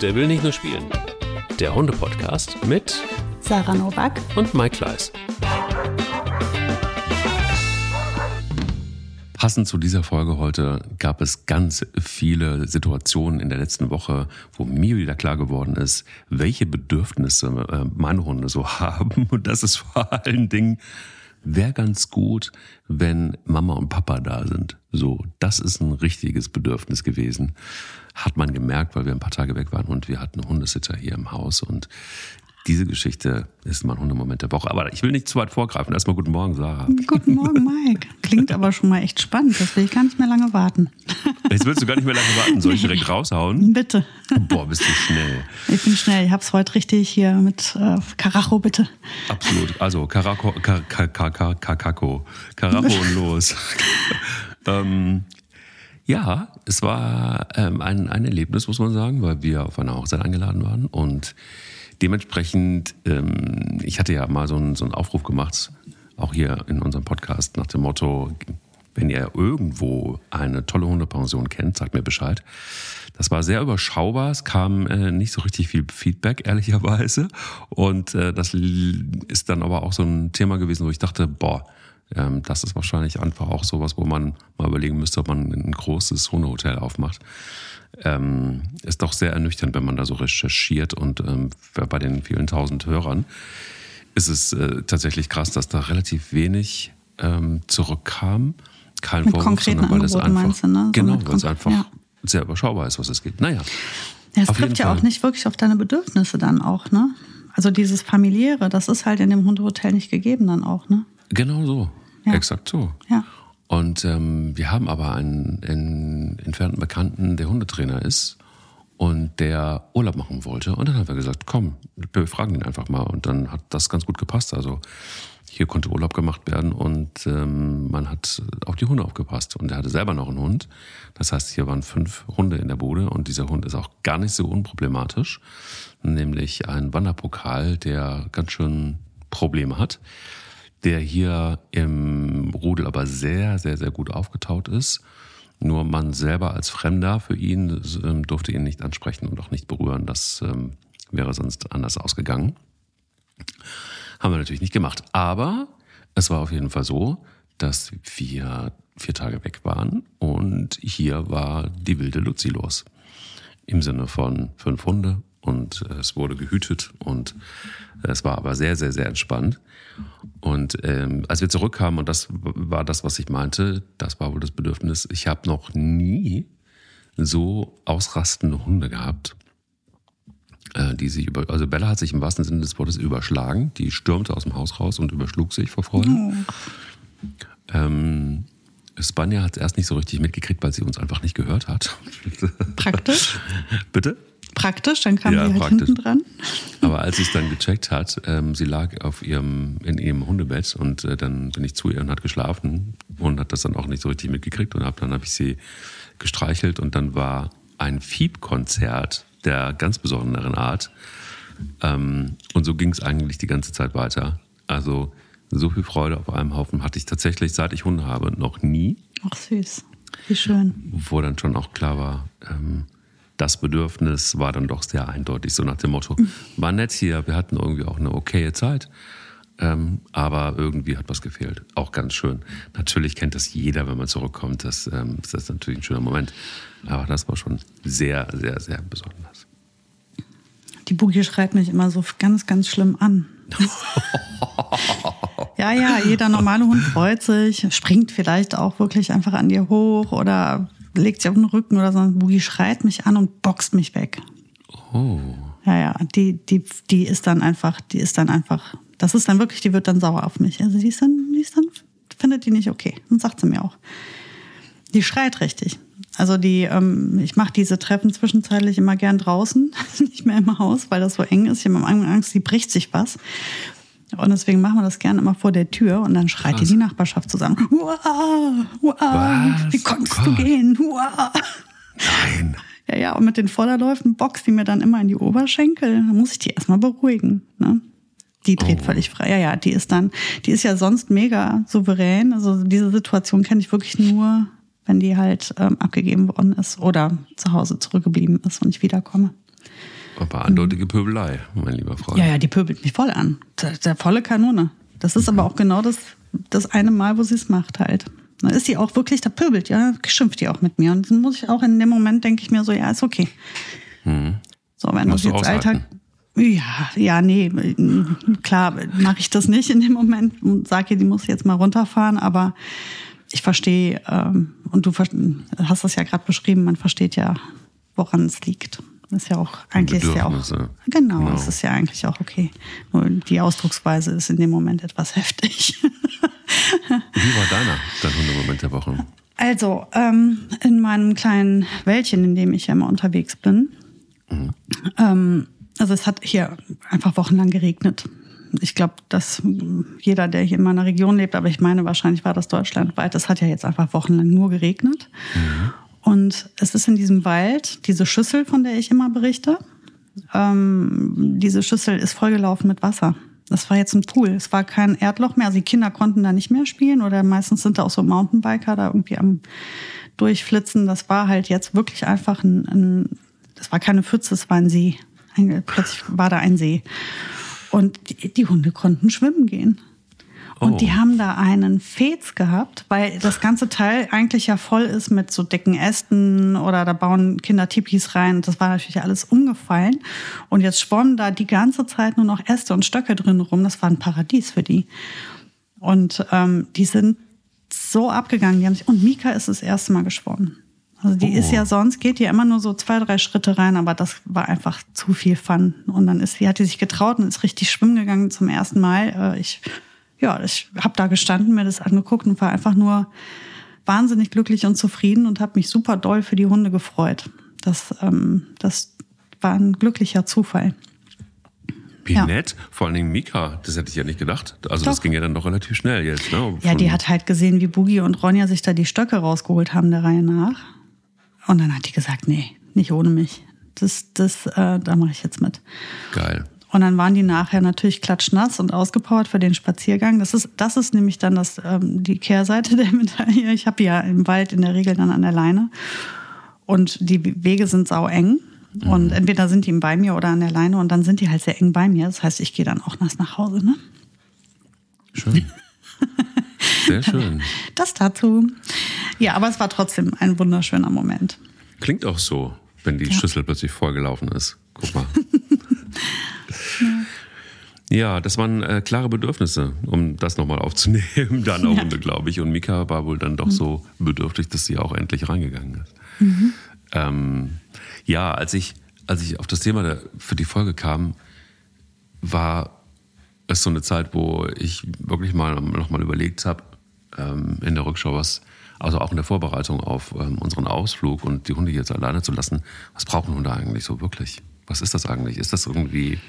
Der will nicht nur spielen. Der Hunde-Podcast mit Sarah Novak und Mike Kleiss. Passend zu dieser Folge heute gab es ganz viele Situationen in der letzten Woche, wo mir wieder klar geworden ist, welche Bedürfnisse äh, meine Hunde so haben. Und das ist vor allen Dingen, wäre ganz gut, wenn Mama und Papa da sind. So, das ist ein richtiges Bedürfnis gewesen. Hat man gemerkt, weil wir ein paar Tage weg waren und wir hatten Hundesitter hier im Haus und diese Geschichte ist mein Hundemoment der Woche. Aber ich will nicht zu weit vorgreifen. Erstmal guten Morgen, Sarah. Guten Morgen, Mike. Klingt aber schon mal echt spannend. Das will ich gar nicht mehr lange warten. Jetzt willst du gar nicht mehr lange warten. Soll ich direkt raushauen? Bitte. Boah, bist du schnell. Ich bin schnell. Ich hab's heute richtig hier mit äh, Karacho, bitte. Absolut. Also Karacho, Kar Kar. Karacho und los. ähm, ja, es war ähm, ein, ein Erlebnis, muss man sagen, weil wir auf einer Hochzeit eingeladen waren und dementsprechend, ähm, ich hatte ja mal so einen, so einen Aufruf gemacht, auch hier in unserem Podcast nach dem Motto, wenn ihr irgendwo eine tolle Hundepension kennt, sagt mir Bescheid. Das war sehr überschaubar. Es kam äh, nicht so richtig viel Feedback, ehrlicherweise. Und äh, das ist dann aber auch so ein Thema gewesen, wo ich dachte, boah, ähm, das ist wahrscheinlich einfach auch sowas, wo man mal überlegen müsste, ob man ein großes Hundehotel aufmacht ähm, ist doch sehr ernüchternd, wenn man da so recherchiert und ähm, bei den vielen tausend Hörern ist es äh, tatsächlich krass, dass da relativ wenig ähm, zurückkam. Kein Mit Vorwurf, konkreten sondern weil Angeboten einfach, meinst du, ne? So genau, weil es einfach ja. sehr überschaubar ist, was es gibt. Naja, Ja, es trifft ja auch nicht wirklich auf deine Bedürfnisse dann auch, ne? Also dieses familiäre, das ist halt in dem Hundehotel nicht gegeben dann auch, ne? genau so, Ja. exakt so. Ja. Und ähm, wir haben aber einen, einen entfernten Bekannten, der Hundetrainer ist und der Urlaub machen wollte. Und dann haben wir gesagt, komm, wir fragen ihn einfach mal. Und dann hat das ganz gut gepasst. Also hier konnte Urlaub gemacht werden und ähm, man hat auf die Hunde aufgepasst. Und er hatte selber noch einen Hund. Das heißt, hier waren fünf Hunde in der Bude und dieser Hund ist auch gar nicht so unproblematisch. Nämlich ein Wanderpokal, der ganz schön Probleme hat der hier im Rudel aber sehr, sehr, sehr gut aufgetaut ist. Nur man selber als Fremder für ihn ähm, durfte ihn nicht ansprechen und auch nicht berühren. Das ähm, wäre sonst anders ausgegangen. Haben wir natürlich nicht gemacht. Aber es war auf jeden Fall so, dass wir vier Tage weg waren und hier war die wilde Luzi los. Im Sinne von fünf Hunde und äh, es wurde gehütet und es war aber sehr, sehr, sehr entspannt. Und ähm, als wir zurückkamen, und das war das, was ich meinte, das war wohl das Bedürfnis, ich habe noch nie so ausrastende Hunde gehabt, äh, die sich über, also Bella hat sich im wahrsten Sinne des Wortes überschlagen, die stürmte aus dem Haus raus und überschlug sich vor Freude. Ähm, Spanja hat es erst nicht so richtig mitgekriegt, weil sie uns einfach nicht gehört hat. Praktisch. Bitte? Praktisch, dann kam Ja, die halt praktisch. hinten dran. Aber als sie es dann gecheckt hat, ähm, sie lag auf ihrem, in ihrem Hundebett und äh, dann bin ich zu ihr und hat geschlafen und hat das dann auch nicht so richtig mitgekriegt und hab, dann habe ich sie gestreichelt und dann war ein Fiebkonzert der ganz besonderen Art. Ähm, und so ging es eigentlich die ganze Zeit weiter. Also so viel Freude auf einem Haufen hatte ich tatsächlich, seit ich Hunde habe, noch nie Ach süß. Wie schön. wo dann schon auch klar war, ähm, das Bedürfnis war dann doch sehr eindeutig, so nach dem Motto, war nett hier, wir hatten irgendwie auch eine okaye Zeit, ähm, aber irgendwie hat was gefehlt. Auch ganz schön. Natürlich kennt das jeder, wenn man zurückkommt, das ähm, ist das natürlich ein schöner Moment, aber das war schon sehr, sehr, sehr besonders. Die Boogie schreit mich immer so ganz, ganz schlimm an. ja, ja, jeder normale Hund freut sich, springt vielleicht auch wirklich einfach an dir hoch oder legt sich auf den Rücken oder so. Boogie schreit mich an und boxt mich weg. Oh, Ja, ja, die, die, die ist dann einfach, die ist dann einfach, das ist dann wirklich, die wird dann sauer auf mich. Also die ist dann, die ist dann, findet die nicht okay. Und sagt sie mir auch. Die schreit richtig. Also die, ähm, ich mache diese Treffen zwischenzeitlich immer gern draußen, nicht mehr im Haus, weil das so eng ist. Ich habe immer Angst, die bricht sich was. Und deswegen machen wir das gerne immer vor der Tür und dann schreit die Krass. die Nachbarschaft zusammen. Wow, Was? wie konntest Oh du gehen? Wow. nein. Ja, ja, und mit den Vorderläufen boxt die mir dann immer in die Oberschenkel. Dann muss ich die erstmal beruhigen. Ne? Die dreht Oh. völlig frei. Ja, ja, die ist dann, die ist ja sonst mega souverän. Also diese Situation kenne ich wirklich nur, wenn die halt ähm, abgegeben worden ist oder zu Hause zurückgeblieben ist und ich wiederkomme. Aber eindeutige Pöbelei, mein lieber Freund. Ja, ja, die pöbelt mich voll an. Der, der volle Kanone. Das ist aber auch genau das, das eine Mal, wo sie es macht halt. Da ist sie auch wirklich, da pöbelt, ja, schimpft die auch mit mir. Und dann muss ich auch in dem Moment, denke ich mir so, ja, ist okay. So, wenn Musst das du jetzt Alltag. Ja, ja, nee, klar mache ich das nicht in dem Moment und sage ihr, die muss jetzt mal runterfahren, aber ich verstehe, ähm, und du hast das ja gerade beschrieben, man versteht ja, woran es liegt. Das ist ja auch, eigentlich ist ja auch, genau, Genau. es ist ja eigentlich auch okay. Nur die Ausdrucksweise ist in dem Moment etwas heftig. Wie war deiner, dein Hundemoment der Woche? Also, ähm, in meinem kleinen Wäldchen, in dem ich ja immer unterwegs bin, ähm, also es hat hier einfach wochenlang geregnet. Ich glaube, dass jeder, der hier in meiner Region lebt, aber ich meine, wahrscheinlich war das deutschlandweit, es hat ja jetzt einfach wochenlang nur geregnet. Und es ist in diesem Wald diese Schüssel, von der ich immer berichte. Ähm, diese Schüssel ist vollgelaufen mit Wasser. Das war jetzt ein Pool. Es war kein Erdloch mehr. Also die Kinder konnten da nicht mehr spielen oder meistens sind da auch so Mountainbiker da irgendwie am Durchflitzen. Das war halt jetzt wirklich einfach ein, ein das war keine Pfütze, es war ein See. Plötzlich war da ein See. Und die, die Hunde konnten schwimmen gehen. Und Oh. die haben da einen Fez gehabt, weil das ganze Teil eigentlich ja voll ist mit so dicken Ästen oder da bauen Kinder Tipis rein. Das war natürlich alles umgefallen. Und jetzt schwommen da die ganze Zeit nur noch Äste und Stöcke drin rum. Das war ein Paradies für die. Und ähm, die sind so abgegangen. Die haben sich, und Mika ist das erste Mal geschwommen. Also die Oh. ist ja sonst, geht die immer nur so zwei, drei Schritte rein, aber das war einfach zu viel Fun. Und dann ist sie, hat die sich getraut und ist richtig schwimmen gegangen zum ersten Mal. Äh, Ich, ja, ich habe da gestanden, mir das angeguckt und war einfach nur wahnsinnig glücklich und zufrieden und habe mich super doll für die Hunde gefreut. Das, ähm, das war ein glücklicher Zufall. Wie Ja. nett. Vor allen Dingen Mika, das hätte ich ja nicht gedacht. Also das Doch. ging ja dann doch relativ schnell jetzt. Ne? Ja, die hat halt gesehen, wie Boogie und Ronja sich da die Stöcke rausgeholt haben der Reihe nach. Und dann hat die gesagt, nee, nicht ohne mich. Das, das, äh, da mache ich jetzt mit. Geil. Und dann waren die nachher natürlich klatschnass und ausgepowert für den Spaziergang. Das ist, das ist nämlich dann das, ähm, die Kehrseite der Medaille. Ich habe ja im Wald in der Regel dann an der Leine. Und die Wege sind sau eng. Und entweder sind die bei mir oder an der Leine und dann sind die halt sehr eng bei mir. Das heißt, ich gehe dann auch nass nach Hause. Ne? Schön. Sehr schön. Das dazu. Ja, aber es war trotzdem ein wunderschöner Moment. Klingt auch so, wenn die Schüssel plötzlich vollgelaufen ist. Guck mal. Ja, das waren äh, klare Bedürfnisse, um das nochmal aufzunehmen. Deine Ja. Hunde, glaube ich. Und Mika war wohl dann doch so bedürftig, dass sie auch endlich reingegangen ist. Ähm, ja, als ich, als ich auf das Thema der, für die Folge kam, war es so eine Zeit, wo ich wirklich mal nochmal überlegt habe, ähm, in der Rückschau, was, also auch in der Vorbereitung auf ähm, unseren Ausflug und die Hunde jetzt alleine zu lassen, was brauchen Hunde eigentlich so wirklich? Was ist das eigentlich? Ist das irgendwie,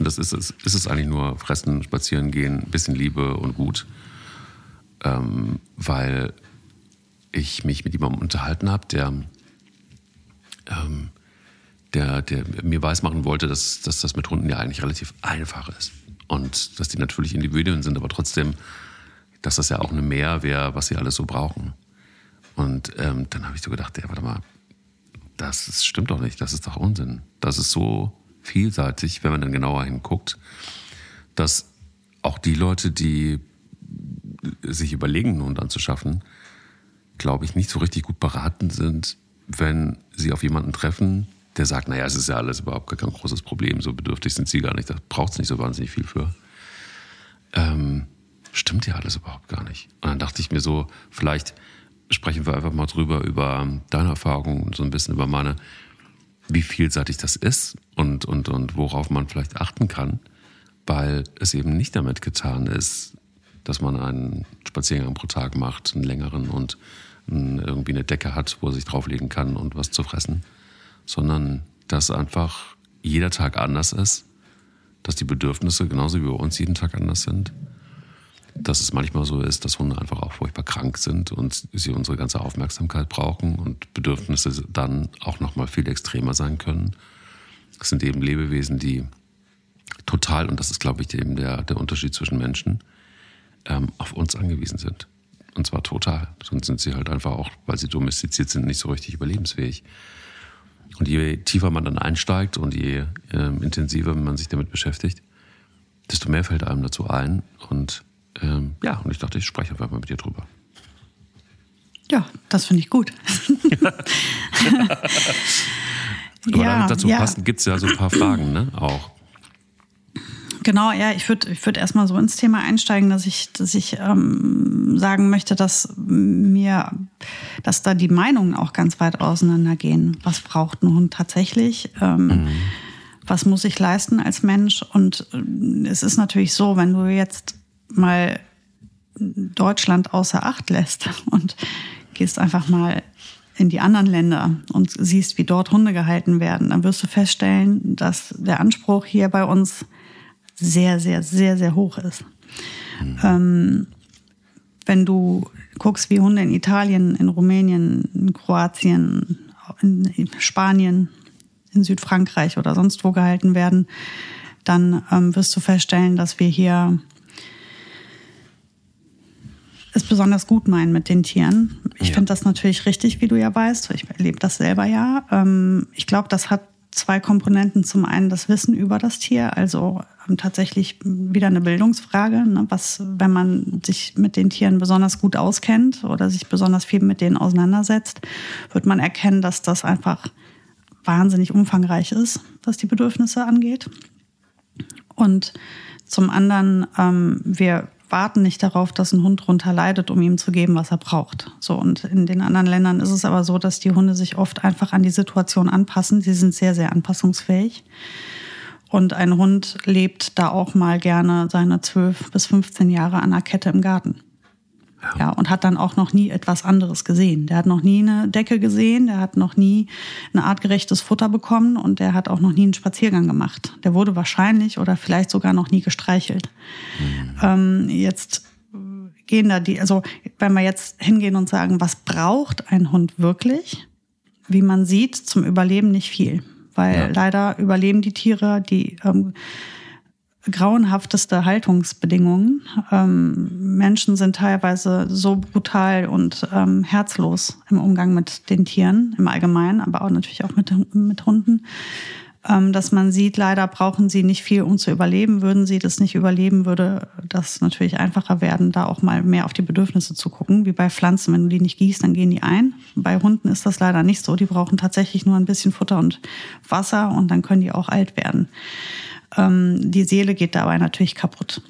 das, ist, es, ist es eigentlich nur fressen, spazieren gehen, ein bisschen Liebe und gut? Ähm, weil ich mich mit jemandem unterhalten habe, der, ähm, der, der mir weismachen wollte, dass, dass das mit Hunden ja eigentlich relativ einfach ist. Und dass die natürlich Individuen sind, aber trotzdem, dass das ja auch eine Mehr wäre, was sie alles so brauchen. Und ähm, dann habe ich so gedacht, ja, warte mal, das ist, stimmt doch nicht, das ist doch Unsinn. Das ist so vielseitig, wenn man dann genauer hinguckt, dass auch die Leute, die sich überlegen, einen Hund anzuschaffen, glaube ich, nicht so richtig gut beraten sind, wenn sie auf jemanden treffen, der sagt, naja, es ist ja alles überhaupt gar kein großes Problem, so bedürftig sind sie gar nicht, da braucht es nicht so wahnsinnig viel für. Ähm, stimmt ja alles überhaupt gar nicht. Und dann dachte ich mir so, vielleicht sprechen wir einfach mal drüber, über deine Erfahrungen und so ein bisschen über meine, wie vielseitig das ist und, und, und worauf man vielleicht achten kann, weil es eben nicht damit getan ist, dass man einen Spaziergang pro Tag macht, einen längeren und irgendwie eine Decke hat, wo er sich drauflegen kann und was zu fressen, sondern dass einfach jeder Tag anders ist, dass die Bedürfnisse genauso wie bei uns jeden Tag anders sind, dass es manchmal so ist, dass Hunde einfach auch furchtbar krank sind und sie unsere ganze Aufmerksamkeit brauchen und Bedürfnisse dann auch noch mal viel extremer sein können. Es sind eben Lebewesen, die total, und das ist, glaube ich, eben der, der Unterschied zwischen Menschen, ähm, auf uns angewiesen sind. Und zwar total. Sonst sind sie halt einfach auch, weil sie domestiziert sind, nicht so richtig überlebensfähig. Und je tiefer man dann einsteigt und je äh, intensiver man sich damit beschäftigt, desto mehr fällt einem dazu ein. Und ähm, ja, und ich dachte, ich spreche einfach mal mit dir drüber. Ja, das finde ich gut. Aber ja, dazu ja. passend gibt es ja so ein paar Fragen, ne? Auch. Genau, ja, ich würde ich würd erstmal so ins Thema einsteigen, dass ich, dass ich ähm, sagen möchte, dass mir, dass da die Meinungen auch ganz weit auseinandergehen. Was braucht ein Hund tatsächlich? Ähm, mhm. Was muss ich leisten als Mensch? Und äh, es ist natürlich so, wenn du jetzt mal Deutschland außer Acht lässt und gehst einfach mal in die anderen Länder und siehst, wie dort Hunde gehalten werden, dann wirst du feststellen, dass der Anspruch hier bei uns sehr, sehr, sehr, sehr hoch ist. Mhm. Ähm, wenn du guckst, wie Hunde in Italien, in Rumänien, in Kroatien, in Spanien, in Südfrankreich oder sonst wo gehalten werden, dann ähm, wirst du feststellen, dass wir hier es besonders gut meinen mit den Tieren. Ich ja. finde das natürlich richtig, wie du ja weißt. Ich erlebe das selber ja. Ähm, ich glaube, das hat zwei Komponenten. Zum einen das Wissen über das Tier, also ähm, tatsächlich wieder eine Bildungsfrage. Ne? Was, wenn man sich mit den Tieren besonders gut auskennt oder sich besonders viel mit denen auseinandersetzt, wird man erkennen, dass das einfach wahnsinnig umfangreich ist, was die Bedürfnisse angeht. Und zum anderen, ähm, wir warten nicht darauf, dass ein Hund drunter leidet, um ihm zu geben, was er braucht. So und in den anderen Ländern ist es aber so, dass die Hunde sich oft einfach an die Situation anpassen. Sie sind sehr, sehr anpassungsfähig. Und ein Hund lebt da auch mal gerne seine 12 bis 15 Jahre an der Kette im Garten. Ja. und hat dann auch noch nie etwas anderes gesehen. Der hat noch nie eine Decke gesehen, der hat noch nie ein artgerechtes Futter bekommen und der hat auch noch nie einen Spaziergang gemacht. Der wurde wahrscheinlich oder vielleicht sogar noch nie gestreichelt. Mhm. Ähm, jetzt gehen da die, also wenn wir jetzt hingehen und sagen, was braucht ein Hund wirklich? Wie man sieht, zum Überleben nicht viel. Weil ja. leider überleben die Tiere, die ähm, grauenhafteste Haltungsbedingungen. Ähm, Menschen sind teilweise so brutal und ähm, herzlos im Umgang mit den Tieren im Allgemeinen, aber auch natürlich auch mit, mit Hunden, ähm, dass man sieht, leider brauchen sie nicht viel, um zu überleben. Würden sie das nicht überleben, würde das natürlich einfacher werden, da auch mal mehr auf die Bedürfnisse zu gucken. Wie bei Pflanzen, wenn du die nicht gießt, dann gehen die ein. Bei Hunden ist das leider nicht so. Die brauchen tatsächlich nur ein bisschen Futter und Wasser und dann können die auch alt werden. Ähm, die Seele geht dabei natürlich kaputt.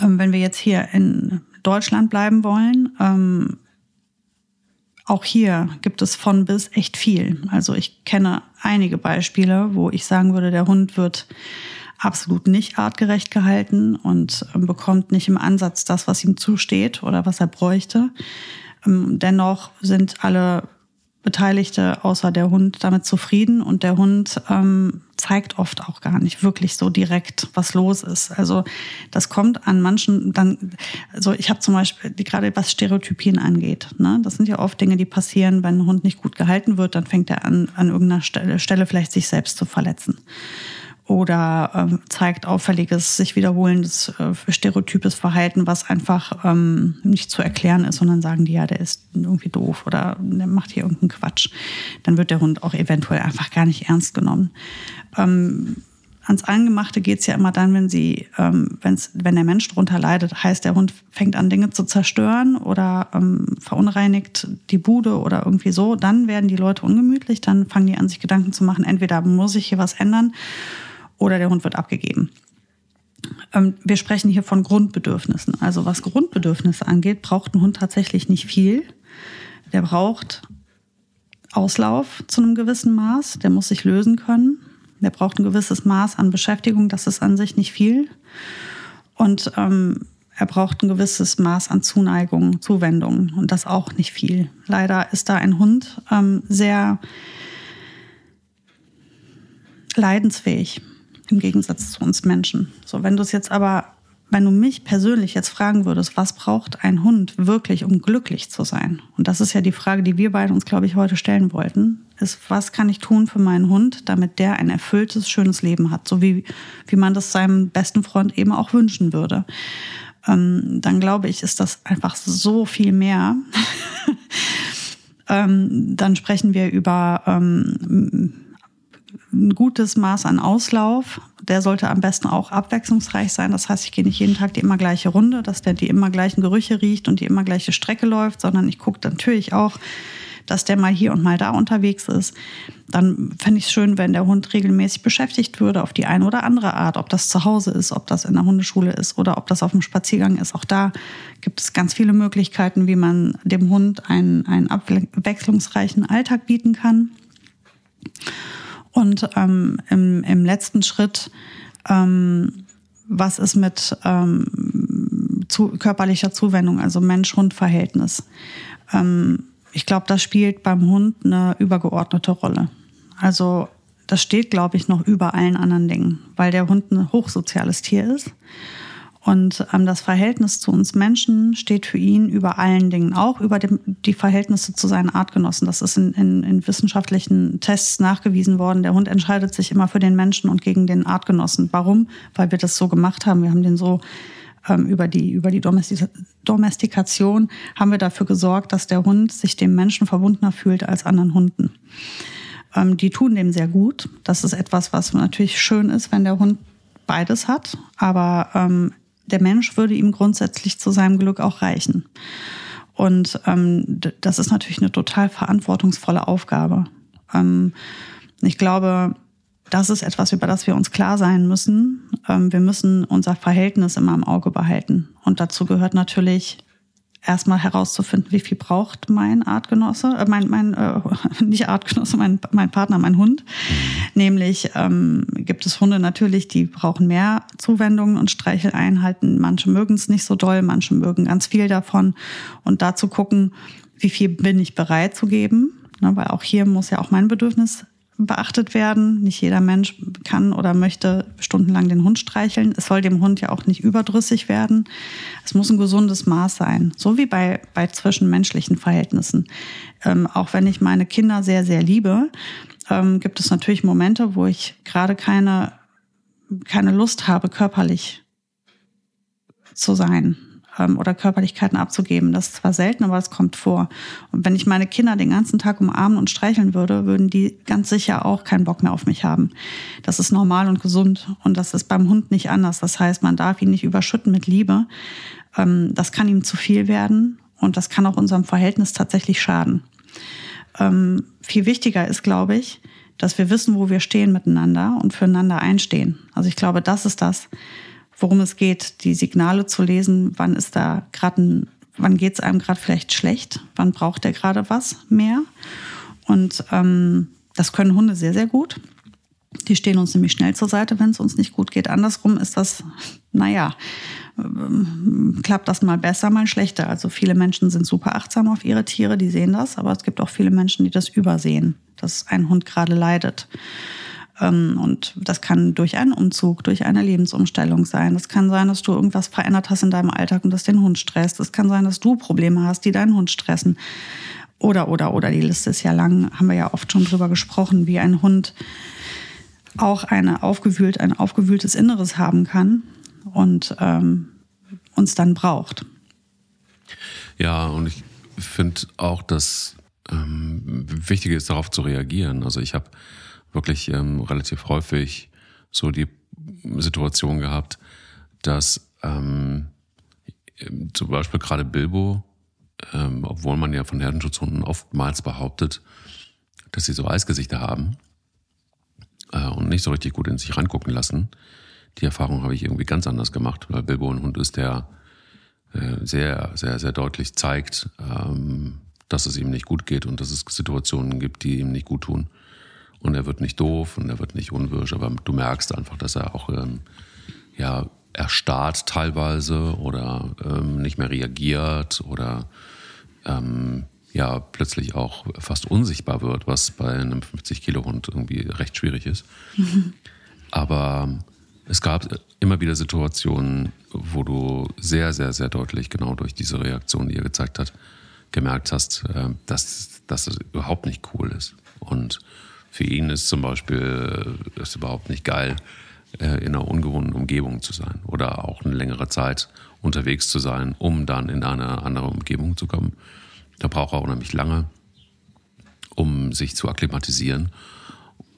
Ähm, wenn wir jetzt hier in Deutschland bleiben wollen, ähm, auch hier gibt es von bis echt viel. Also ich kenne einige Beispiele, wo ich sagen würde, der Hund wird absolut nicht artgerecht gehalten und bekommt nicht im Ansatz das, was ihm zusteht oder was er bräuchte. Dennoch sind alle Beteiligte außer der Hund damit zufrieden und der Hund ähm, zeigt oft auch gar nicht wirklich so direkt, was los ist. Also das kommt an manchen dann, also ich habe zum Beispiel, gerade was Stereotypien angeht, ne, das sind ja oft Dinge, die passieren, wenn ein Hund nicht gut gehalten wird, dann fängt er an, an irgendeiner Stelle, Stelle vielleicht sich selbst zu verletzen oder ähm, zeigt auffälliges, sich wiederholendes, äh, stereotypes Verhalten, was einfach ähm, nicht zu erklären ist, sondern sagen die, ja, der ist irgendwie doof oder der macht hier irgendeinen Quatsch. Dann wird der Hund auch eventuell einfach gar nicht ernst genommen. Ähm, ans Eingemachte geht's ja immer dann, wenn sie, ähm, wenn's, wenn der Mensch darunter leidet, heißt, der Hund fängt an, Dinge zu zerstören oder ähm, verunreinigt die Bude oder irgendwie so, dann werden die Leute ungemütlich, dann fangen die an, sich Gedanken zu machen, entweder muss ich hier was ändern oder der Hund wird abgegeben. Ähm, wir sprechen hier von Grundbedürfnissen. Also was Grundbedürfnisse angeht, braucht ein Hund tatsächlich nicht viel. Der braucht Auslauf zu einem gewissen Maß. Der muss sich lösen können. Der braucht ein gewisses Maß an Beschäftigung. Das ist an sich nicht viel. Und ähm, er braucht ein gewisses Maß an Zuneigung, Zuwendung. Und das auch nicht viel. Leider ist da ein Hund ähm, sehr leidensfähig im Gegensatz zu uns Menschen. So, wenn du es jetzt aber, wenn du mich persönlich jetzt fragen würdest, was braucht ein Hund wirklich, um glücklich zu sein? Und das ist ja die Frage, die wir beide uns, glaube ich, heute stellen wollten, ist, was kann ich tun für meinen Hund, damit der ein erfülltes, schönes Leben hat, so wie, wie man das seinem besten Freund eben auch wünschen würde. Ähm, dann glaube ich, ist das einfach so viel mehr. Ähm, dann sprechen wir über ähm, ein gutes Maß an Auslauf. Der sollte am besten auch abwechslungsreich sein. Das heißt, ich gehe nicht jeden Tag die immer gleiche Runde, dass der die immer gleichen Gerüche riecht und die immer gleiche Strecke läuft, sondern ich gucke natürlich auch, dass der mal hier und mal da unterwegs ist. Dann fände ich es schön, wenn der Hund regelmäßig beschäftigt würde auf die eine oder andere Art, ob das zu Hause ist, ob das in der Hundeschule ist oder ob das auf dem Spaziergang ist. Auch da gibt es ganz viele Möglichkeiten, wie man dem Hund einen, einen abwechslungsreichen Alltag bieten kann. Und ähm, im, im letzten Schritt, ähm, was ist mit ähm, zu, körperlicher Zuwendung, also Mensch-Hund-Verhältnis? Ähm, ich glaube, das spielt beim Hund eine übergeordnete Rolle. Also das steht, glaube ich, noch über allen anderen Dingen, weil der Hund ein hochsoziales Tier ist. Und ähm, das Verhältnis zu uns Menschen steht für ihn über allen Dingen, auch über dem, die Verhältnisse zu seinen Artgenossen. Das ist in, in, in wissenschaftlichen Tests nachgewiesen worden. Der Hund entscheidet sich immer für den Menschen und gegen den Artgenossen. Warum? Weil wir das so gemacht haben. Wir haben den so ähm, über die, über die Domestikation haben wir dafür gesorgt, dass der Hund sich dem Menschen verbundener fühlt als anderen Hunden. Ähm, die tun dem sehr gut. Das ist etwas, was natürlich schön ist, wenn der Hund beides hat. Aber ähm, der Mensch würde ihm grundsätzlich zu seinem Glück auch reichen. Und ähm, das ist natürlich eine total verantwortungsvolle Aufgabe. Ähm, ich glaube, das ist etwas, über das wir uns klar sein müssen. Ähm, wir müssen unser Verhältnis immer im Auge behalten. Und dazu gehört natürlich erstmal herauszufinden, wie viel braucht mein Artgenosse, äh, mein, mein äh, nicht Artgenosse, mein, mein Partner, mein Hund. Nämlich ähm, gibt es Hunde natürlich, die brauchen mehr Zuwendungen und Streicheleinheiten. Manche mögen es nicht so doll, manche mögen ganz viel davon. Und dazu gucken, wie viel bin ich bereit zu geben. Ne, weil auch hier muss ja auch mein Bedürfnis beachtet werden. Nicht jeder Mensch kann oder möchte stundenlang den Hund streicheln. Es soll dem Hund ja auch nicht überdrüssig werden. Es muss ein gesundes Maß sein, so wie bei, bei zwischenmenschlichen Verhältnissen. Ähm, auch wenn ich meine Kinder sehr, sehr liebe, ähm, gibt es natürlich Momente, wo ich gerade keine, keine Lust habe, körperlich zu sein ähm, oder Körperlichkeiten abzugeben. Das ist zwar selten, aber es kommt vor. Und wenn ich meine Kinder den ganzen Tag umarmen und streicheln würde, würden die ganz sicher auch keinen Bock mehr auf mich haben. Das ist normal und gesund und das ist beim Hund nicht anders. Das heißt, man darf ihn nicht überschütten mit Liebe. Ähm, das kann ihm zu viel werden und das kann auch unserem Verhältnis tatsächlich schaden. Ähm, viel wichtiger ist, glaube ich, dass wir wissen, wo wir stehen miteinander und füreinander einstehen. Also ich glaube, das ist das, worum es geht, die Signale zu lesen, wann ist da gerade ein, wann geht es einem gerade vielleicht schlecht, wann braucht er gerade was mehr. Und ähm, das können Hunde sehr, sehr gut. Die stehen uns nämlich schnell zur Seite, wenn es uns nicht gut geht. Andersrum ist das, naja, ähm, klappt das mal besser, mal schlechter. Also viele Menschen sind super achtsam auf ihre Tiere, die sehen das, aber es gibt auch viele Menschen, die das übersehen, dass ein Hund gerade leidet. Ähm, und das kann durch einen Umzug, durch eine Lebensumstellung sein. Das kann sein, dass du irgendwas verändert hast in deinem Alltag und das den Hund stresst. Es kann sein, dass du Probleme hast, die deinen Hund stressen. Oder, oder, oder, die Liste ist ja lang, haben wir ja oft schon drüber gesprochen, wie ein Hund auch eine aufgewühlt, ein aufgewühltes Inneres haben kann und ähm, uns dann braucht. Ja, und ich finde auch, dass ähm, wichtig ist, darauf zu reagieren. Also ich habe wirklich ähm, relativ häufig so die Situation gehabt, dass ähm, zum Beispiel gerade Bilbo, ähm, obwohl man ja von Herdenschutzhunden oftmals behauptet, dass sie so Eisgesichter haben äh, und nicht so richtig gut in sich reingucken lassen. Die Erfahrung habe ich irgendwie ganz anders gemacht, weil Bilbo ein Hund ist, der äh, sehr, sehr, sehr deutlich zeigt, ähm, dass es ihm nicht gut geht und dass es Situationen gibt, die ihm nicht gut tun. Und er wird nicht doof und er wird nicht unwirsch, aber du merkst einfach, dass er auch ähm, ja, erstarrt teilweise oder ähm, nicht mehr reagiert oder ähm, ja plötzlich auch fast unsichtbar wird, was bei einem 50-Kilo-Hund irgendwie recht schwierig ist. Mhm. Aber es gab immer wieder Situationen, wo du sehr, sehr, sehr deutlich genau durch diese Reaktion, die er gezeigt hat, gemerkt hast, äh, dass, dass das überhaupt nicht cool ist. Und für ihn ist zum Beispiel das überhaupt nicht geil, äh, in einer ungewohnten Umgebung zu sein oder auch eine längere Zeit unterwegs zu sein, um dann in eine andere Umgebung zu kommen. Da braucht er unheimlich lange. um sich zu akklimatisieren.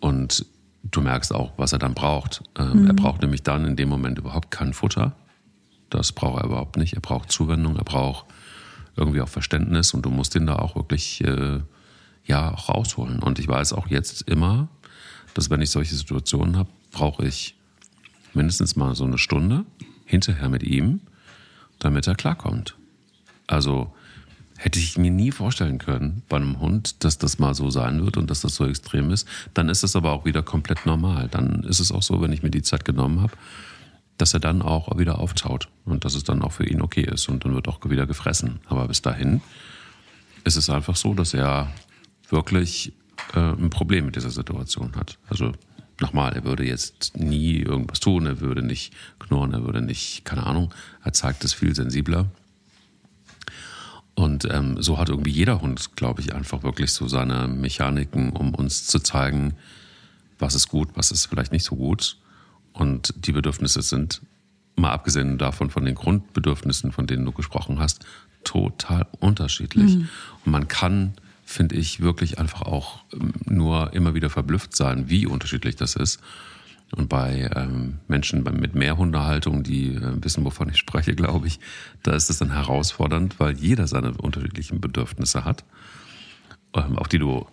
Und du merkst auch, was er dann braucht. Ähm, mhm. Er braucht nämlich dann in dem Moment überhaupt kein Futter. Das braucht er überhaupt nicht. Er braucht Zuwendung, er braucht irgendwie auch Verständnis und du musst ihn da auch wirklich äh, ja auch rausholen. Und ich weiß auch jetzt immer, dass wenn ich solche Situationen habe, brauche ich mindestens mal so eine Stunde hinterher mit ihm, damit er klarkommt. Also hätte ich mir nie vorstellen können bei einem Hund, dass das mal so sein wird und dass das so extrem ist. Dann ist es aber auch wieder komplett normal. Dann ist es auch so, wenn ich mir die Zeit genommen habe, dass er dann auch wieder auftaut und dass es dann auch für ihn okay ist und dann wird auch wieder gefressen. Aber bis dahin ist es einfach so, dass er wirklich äh, ein Problem mit dieser Situation hat. Also nochmal, er würde jetzt nie irgendwas tun, er würde nicht knurren, er würde nicht, keine Ahnung, er zeigt es viel sensibler. Und ähm, so hat irgendwie jeder Hund, glaube ich, einfach wirklich so seine Mechaniken, um uns zu zeigen, was ist gut, was ist vielleicht nicht so gut. Und die Bedürfnisse sind, mal abgesehen davon von den Grundbedürfnissen, von denen du gesprochen hast, total unterschiedlich. Mhm. Und man kann, finde ich, wirklich einfach auch ähm, nur immer wieder verblüfft sein, wie unterschiedlich das ist. Und bei ähm, Menschen mit mehr Hundehaltung, die äh, wissen, wovon ich spreche, glaube ich, da ist es dann herausfordernd, weil jeder seine unterschiedlichen Bedürfnisse hat, ähm, auf die du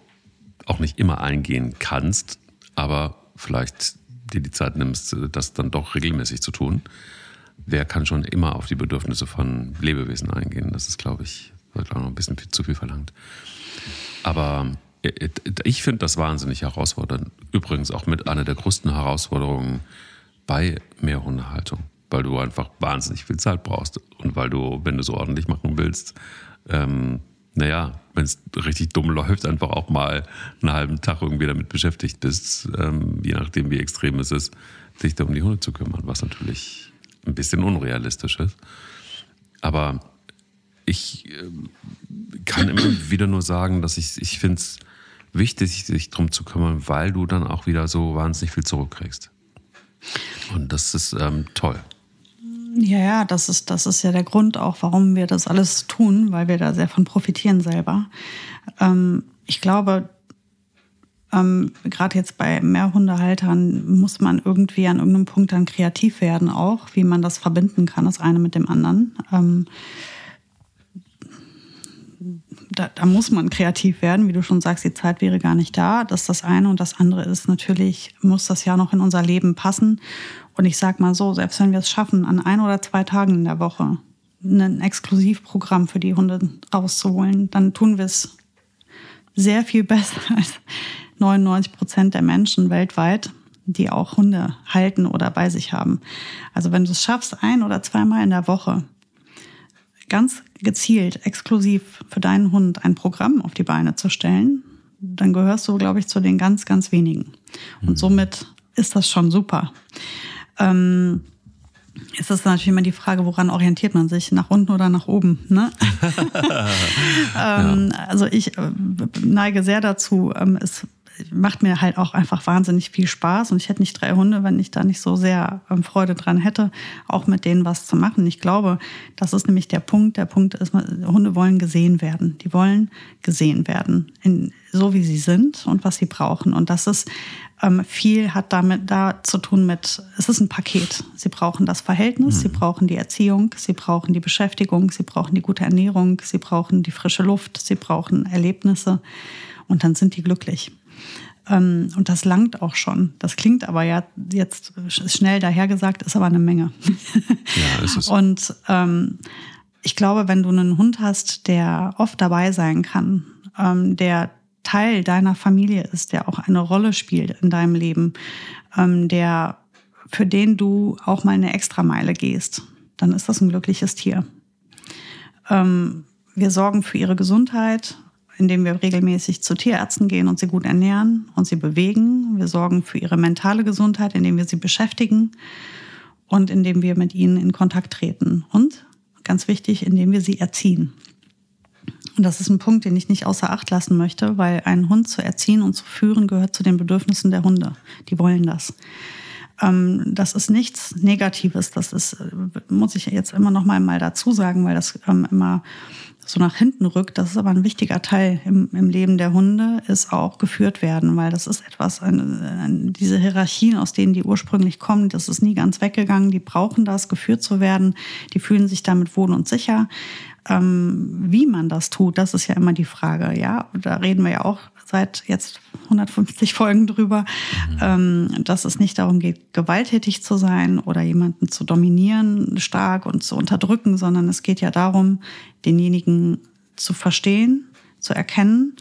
auch nicht immer eingehen kannst, aber vielleicht dir die Zeit nimmst, das dann doch regelmäßig zu tun. Wer kann schon immer auf die Bedürfnisse von Lebewesen eingehen? Das ist, glaube ich, vielleicht auch noch ein bisschen viel, zu viel verlangt. Aber äh, ich finde das wahnsinnig herausfordernd. Übrigens auch mit einer der größten Herausforderungen bei Mehrhundehaltung, weil du einfach wahnsinnig viel Zeit brauchst und weil du, wenn du es ordentlich machen willst, ähm, naja, wenn es richtig dumm läuft, einfach auch mal einen halben Tag irgendwie damit beschäftigt bist, ähm, je nachdem wie extrem es ist, dich da um die Hunde zu kümmern, was natürlich ein bisschen unrealistisch ist. Aber ich äh, kann immer wieder nur sagen, dass ich, ich finde es wichtig, sich darum zu kümmern, weil du dann auch wieder so wahnsinnig viel zurückkriegst. Und das ist ähm, toll. Ja, ja, das ist, das ist ja der Grund auch, warum wir das alles tun, weil wir da sehr von profitieren selber. Ähm, ich glaube, ähm, gerade jetzt bei Mehrhundehaltern muss man irgendwie an irgendeinem Punkt dann kreativ werden, auch wie man das verbinden kann, das eine mit dem anderen. Ähm, da, da, muss man kreativ werden, wie du schon sagst, die Zeit wäre gar nicht da. Das ist das eine. Und das andere ist natürlich, muss das ja noch in unser Leben passen. Und ich sag mal so, selbst wenn wir es schaffen, an ein oder zwei Tagen in der Woche ein Exklusivprogramm für die Hunde rauszuholen, dann tun wir es sehr viel besser als 99 Prozent der Menschen weltweit, die auch Hunde halten oder bei sich haben. Also wenn du es schaffst, ein oder zweimal in der Woche ganz gezielt, exklusiv für deinen Hund ein Programm auf die Beine zu stellen, dann gehörst du, glaube ich, zu den ganz, ganz wenigen. Und mhm. somit ist das schon super. Ähm, es ist natürlich immer die Frage, woran orientiert man sich? Nach unten oder nach oben? Ne? ähm, ja. Also ich äh, neige sehr dazu, ähm, es macht mir halt auch einfach wahnsinnig viel Spaß und ich hätte nicht drei Hunde, wenn ich da nicht so sehr ähm, Freude dran hätte, auch mit denen was zu machen. Ich glaube, das ist nämlich der Punkt. Der Punkt ist, Hunde wollen gesehen werden. Die wollen gesehen werden, in, so wie sie sind und was sie brauchen. Und das ist ähm, viel hat damit da zu tun mit, es ist ein Paket. Sie brauchen das Verhältnis, mhm. sie brauchen die Erziehung, sie brauchen die Beschäftigung, sie brauchen die gute Ernährung, sie brauchen die frische Luft, sie brauchen Erlebnisse und dann sind die glücklich. Ähm, und das langt auch schon. Das klingt aber ja jetzt schnell dahergesagt, ist aber eine Menge. Ja, ist es. Und ähm, ich glaube, wenn du einen Hund hast, der oft dabei sein kann, ähm, der Teil deiner Familie ist, der auch eine Rolle spielt in deinem Leben, ähm, der für den du auch mal eine Extrameile gehst, dann ist das ein glückliches Tier. Ähm, wir sorgen für ihre Gesundheit, indem wir regelmäßig zu Tierärzten gehen und sie gut ernähren und sie bewegen. Wir sorgen für ihre mentale Gesundheit, indem wir sie beschäftigen und indem wir mit ihnen in Kontakt treten. Und ganz wichtig, indem wir sie erziehen. Und das ist ein Punkt, den ich nicht außer Acht lassen möchte, weil einen Hund zu erziehen und zu führen gehört zu den Bedürfnissen der Hunde. Die wollen das. Ähm, das ist nichts Negatives. Das ist, äh, muss ich jetzt immer noch mal, mal dazu sagen, weil das ähm, immer so nach hinten rückt. Das ist aber ein wichtiger Teil im, im Leben der Hunde, ist auch geführt werden, weil das ist etwas, eine, diese Hierarchien, aus denen die ursprünglich kommen, das ist nie ganz weggegangen. Die brauchen das, geführt zu werden. Die fühlen sich damit wohl und sicher. Ähm, wie man das tut, das ist ja immer die Frage. Ja, da reden wir ja auch seit jetzt 150 Folgen drüber, mhm. ähm, dass es nicht darum geht, gewalttätig zu sein oder jemanden zu dominieren, stark und zu unterdrücken, sondern es geht ja darum, denjenigen zu verstehen, zu erkennen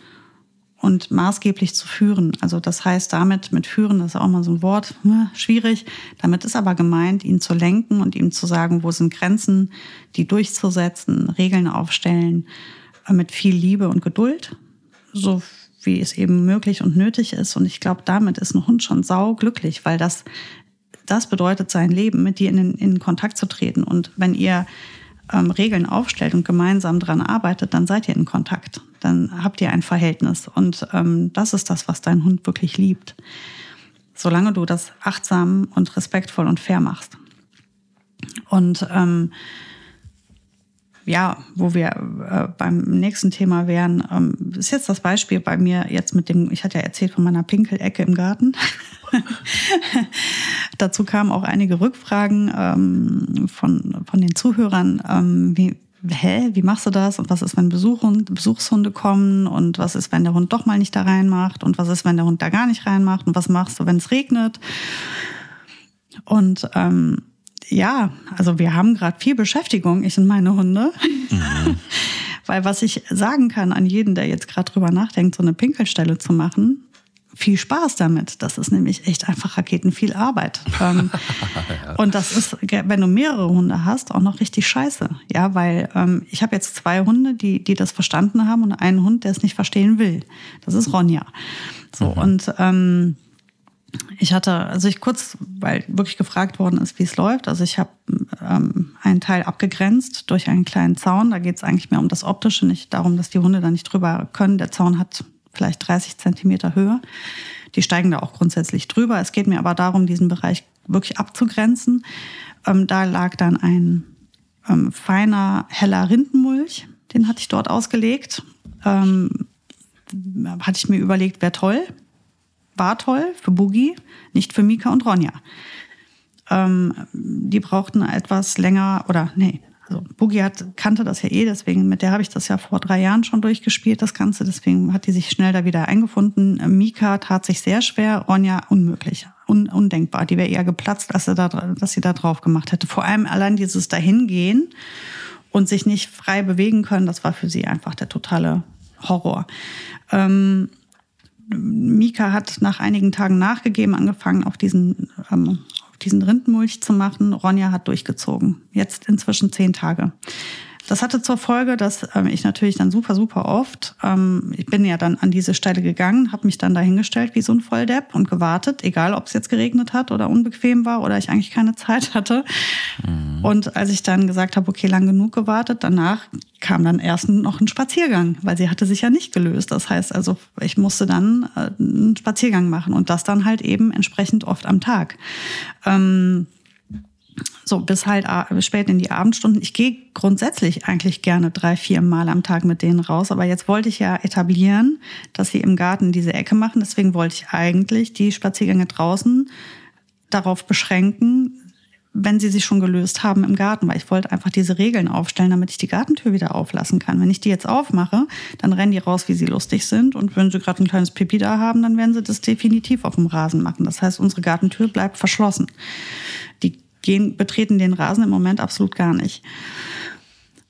und maßgeblich zu führen. Also das heißt damit, mit führen, das ist auch mal so ein Wort, ne, schwierig. Damit ist aber gemeint, ihn zu lenken und ihm zu sagen, wo sind Grenzen, die durchzusetzen, Regeln aufstellen, äh, mit viel Liebe und Geduld, so wie es eben möglich und nötig ist. Und ich glaube, damit ist ein Hund schon sau glücklich, weil das, das bedeutet sein Leben, mit dir in, in Kontakt zu treten. Und wenn ihr ähm, Regeln aufstellt und gemeinsam dran arbeitet, dann seid ihr in Kontakt. Dann habt ihr ein Verhältnis. Und ähm, das ist das, was dein Hund wirklich liebt. Solange du das achtsam und respektvoll und fair machst. Und ähm, ja, wo wir äh, beim nächsten Thema wären, ähm, ist jetzt das Beispiel bei mir jetzt mit dem, ich hatte ja erzählt von meiner Pinkelecke im Garten. Dazu kamen auch einige Rückfragen ähm, von, von den Zuhörern, ähm, wie, hä, wie machst du das? Und was ist, wenn Besuchhund, Besuchshunde kommen? Und was ist, wenn der Hund doch mal nicht da reinmacht? Und was ist, wenn der Hund da gar nicht reinmacht? Und was machst du, wenn es regnet? Und ähm, ja, also wir haben gerade viel Beschäftigung, ich und meine Hunde. Mhm. Weil was ich sagen kann an jeden, der jetzt gerade drüber nachdenkt, so eine Pinkelstelle zu machen, viel Spaß damit. Das ist nämlich echt einfach Raketen viel Arbeit. Ähm, und das ist, wenn du mehrere Hunde hast, auch noch richtig scheiße. Ja, weil ähm, ich habe jetzt zwei Hunde, die, die das verstanden haben und einen Hund, der es nicht verstehen will. Das ist Ronja. So, mhm. und ähm, ich hatte, also ich kurz, weil wirklich gefragt worden ist, wie es läuft. Also ich habe ähm, einen Teil abgegrenzt durch einen kleinen Zaun. Da geht es eigentlich mehr um das Optische, nicht darum, dass die Hunde da nicht drüber können. Der Zaun hat vielleicht 30 Zentimeter Höhe. Die steigen da auch grundsätzlich drüber. Es geht mir aber darum, diesen Bereich wirklich abzugrenzen. Ähm, da lag dann ein ähm, feiner, heller Rindenmulch. Den hatte ich dort ausgelegt. Ähm, hatte ich mir überlegt, wäre toll war toll für Boogie, nicht für Mika und Ronja. Ähm, die brauchten etwas länger oder nee, also Boogie hat, kannte das ja eh, deswegen mit der habe ich das ja vor drei Jahren schon durchgespielt, das Ganze. Deswegen hat die sich schnell da wieder eingefunden. Mika tat sich sehr schwer, Ronja unmöglich, un, undenkbar. Die wäre eher geplatzt, als sie da, dass sie da drauf gemacht hätte. Vor allem allein dieses Dahingehen und sich nicht frei bewegen können, das war für sie einfach der totale Horror. Ähm, Mika hat nach einigen Tagen nachgegeben, angefangen auf diesen, ähm, diesen Rindmulch zu machen. Ronja hat durchgezogen. Jetzt inzwischen zehn Tage. Das hatte zur Folge, dass ähm, ich natürlich dann super, super oft, ähm, ich bin ja dann an diese Stelle gegangen, habe mich dann dahingestellt wie so ein Volldepp und gewartet, egal ob es jetzt geregnet hat oder unbequem war oder ich eigentlich keine Zeit hatte. Mhm. Und als ich dann gesagt habe, okay, lang genug gewartet, danach kam dann erst noch ein Spaziergang, weil sie hatte sich ja nicht gelöst. Das heißt also, ich musste dann äh, einen Spaziergang machen und das dann halt eben entsprechend oft am Tag. Ähm, so, bis halt spät in die Abendstunden. Ich gehe grundsätzlich eigentlich gerne drei, vier Mal am Tag mit denen raus. Aber jetzt wollte ich ja etablieren, dass sie im Garten diese Ecke machen. Deswegen wollte ich eigentlich die Spaziergänge draußen darauf beschränken, wenn sie sich schon gelöst haben im Garten, weil ich wollte einfach diese Regeln aufstellen, damit ich die Gartentür wieder auflassen kann. Wenn ich die jetzt aufmache, dann rennen die raus, wie sie lustig sind. Und wenn sie gerade ein kleines Pipi da haben, dann werden sie das definitiv auf dem Rasen machen. Das heißt, unsere Gartentür bleibt verschlossen. Gehen, betreten den Rasen im Moment absolut gar nicht.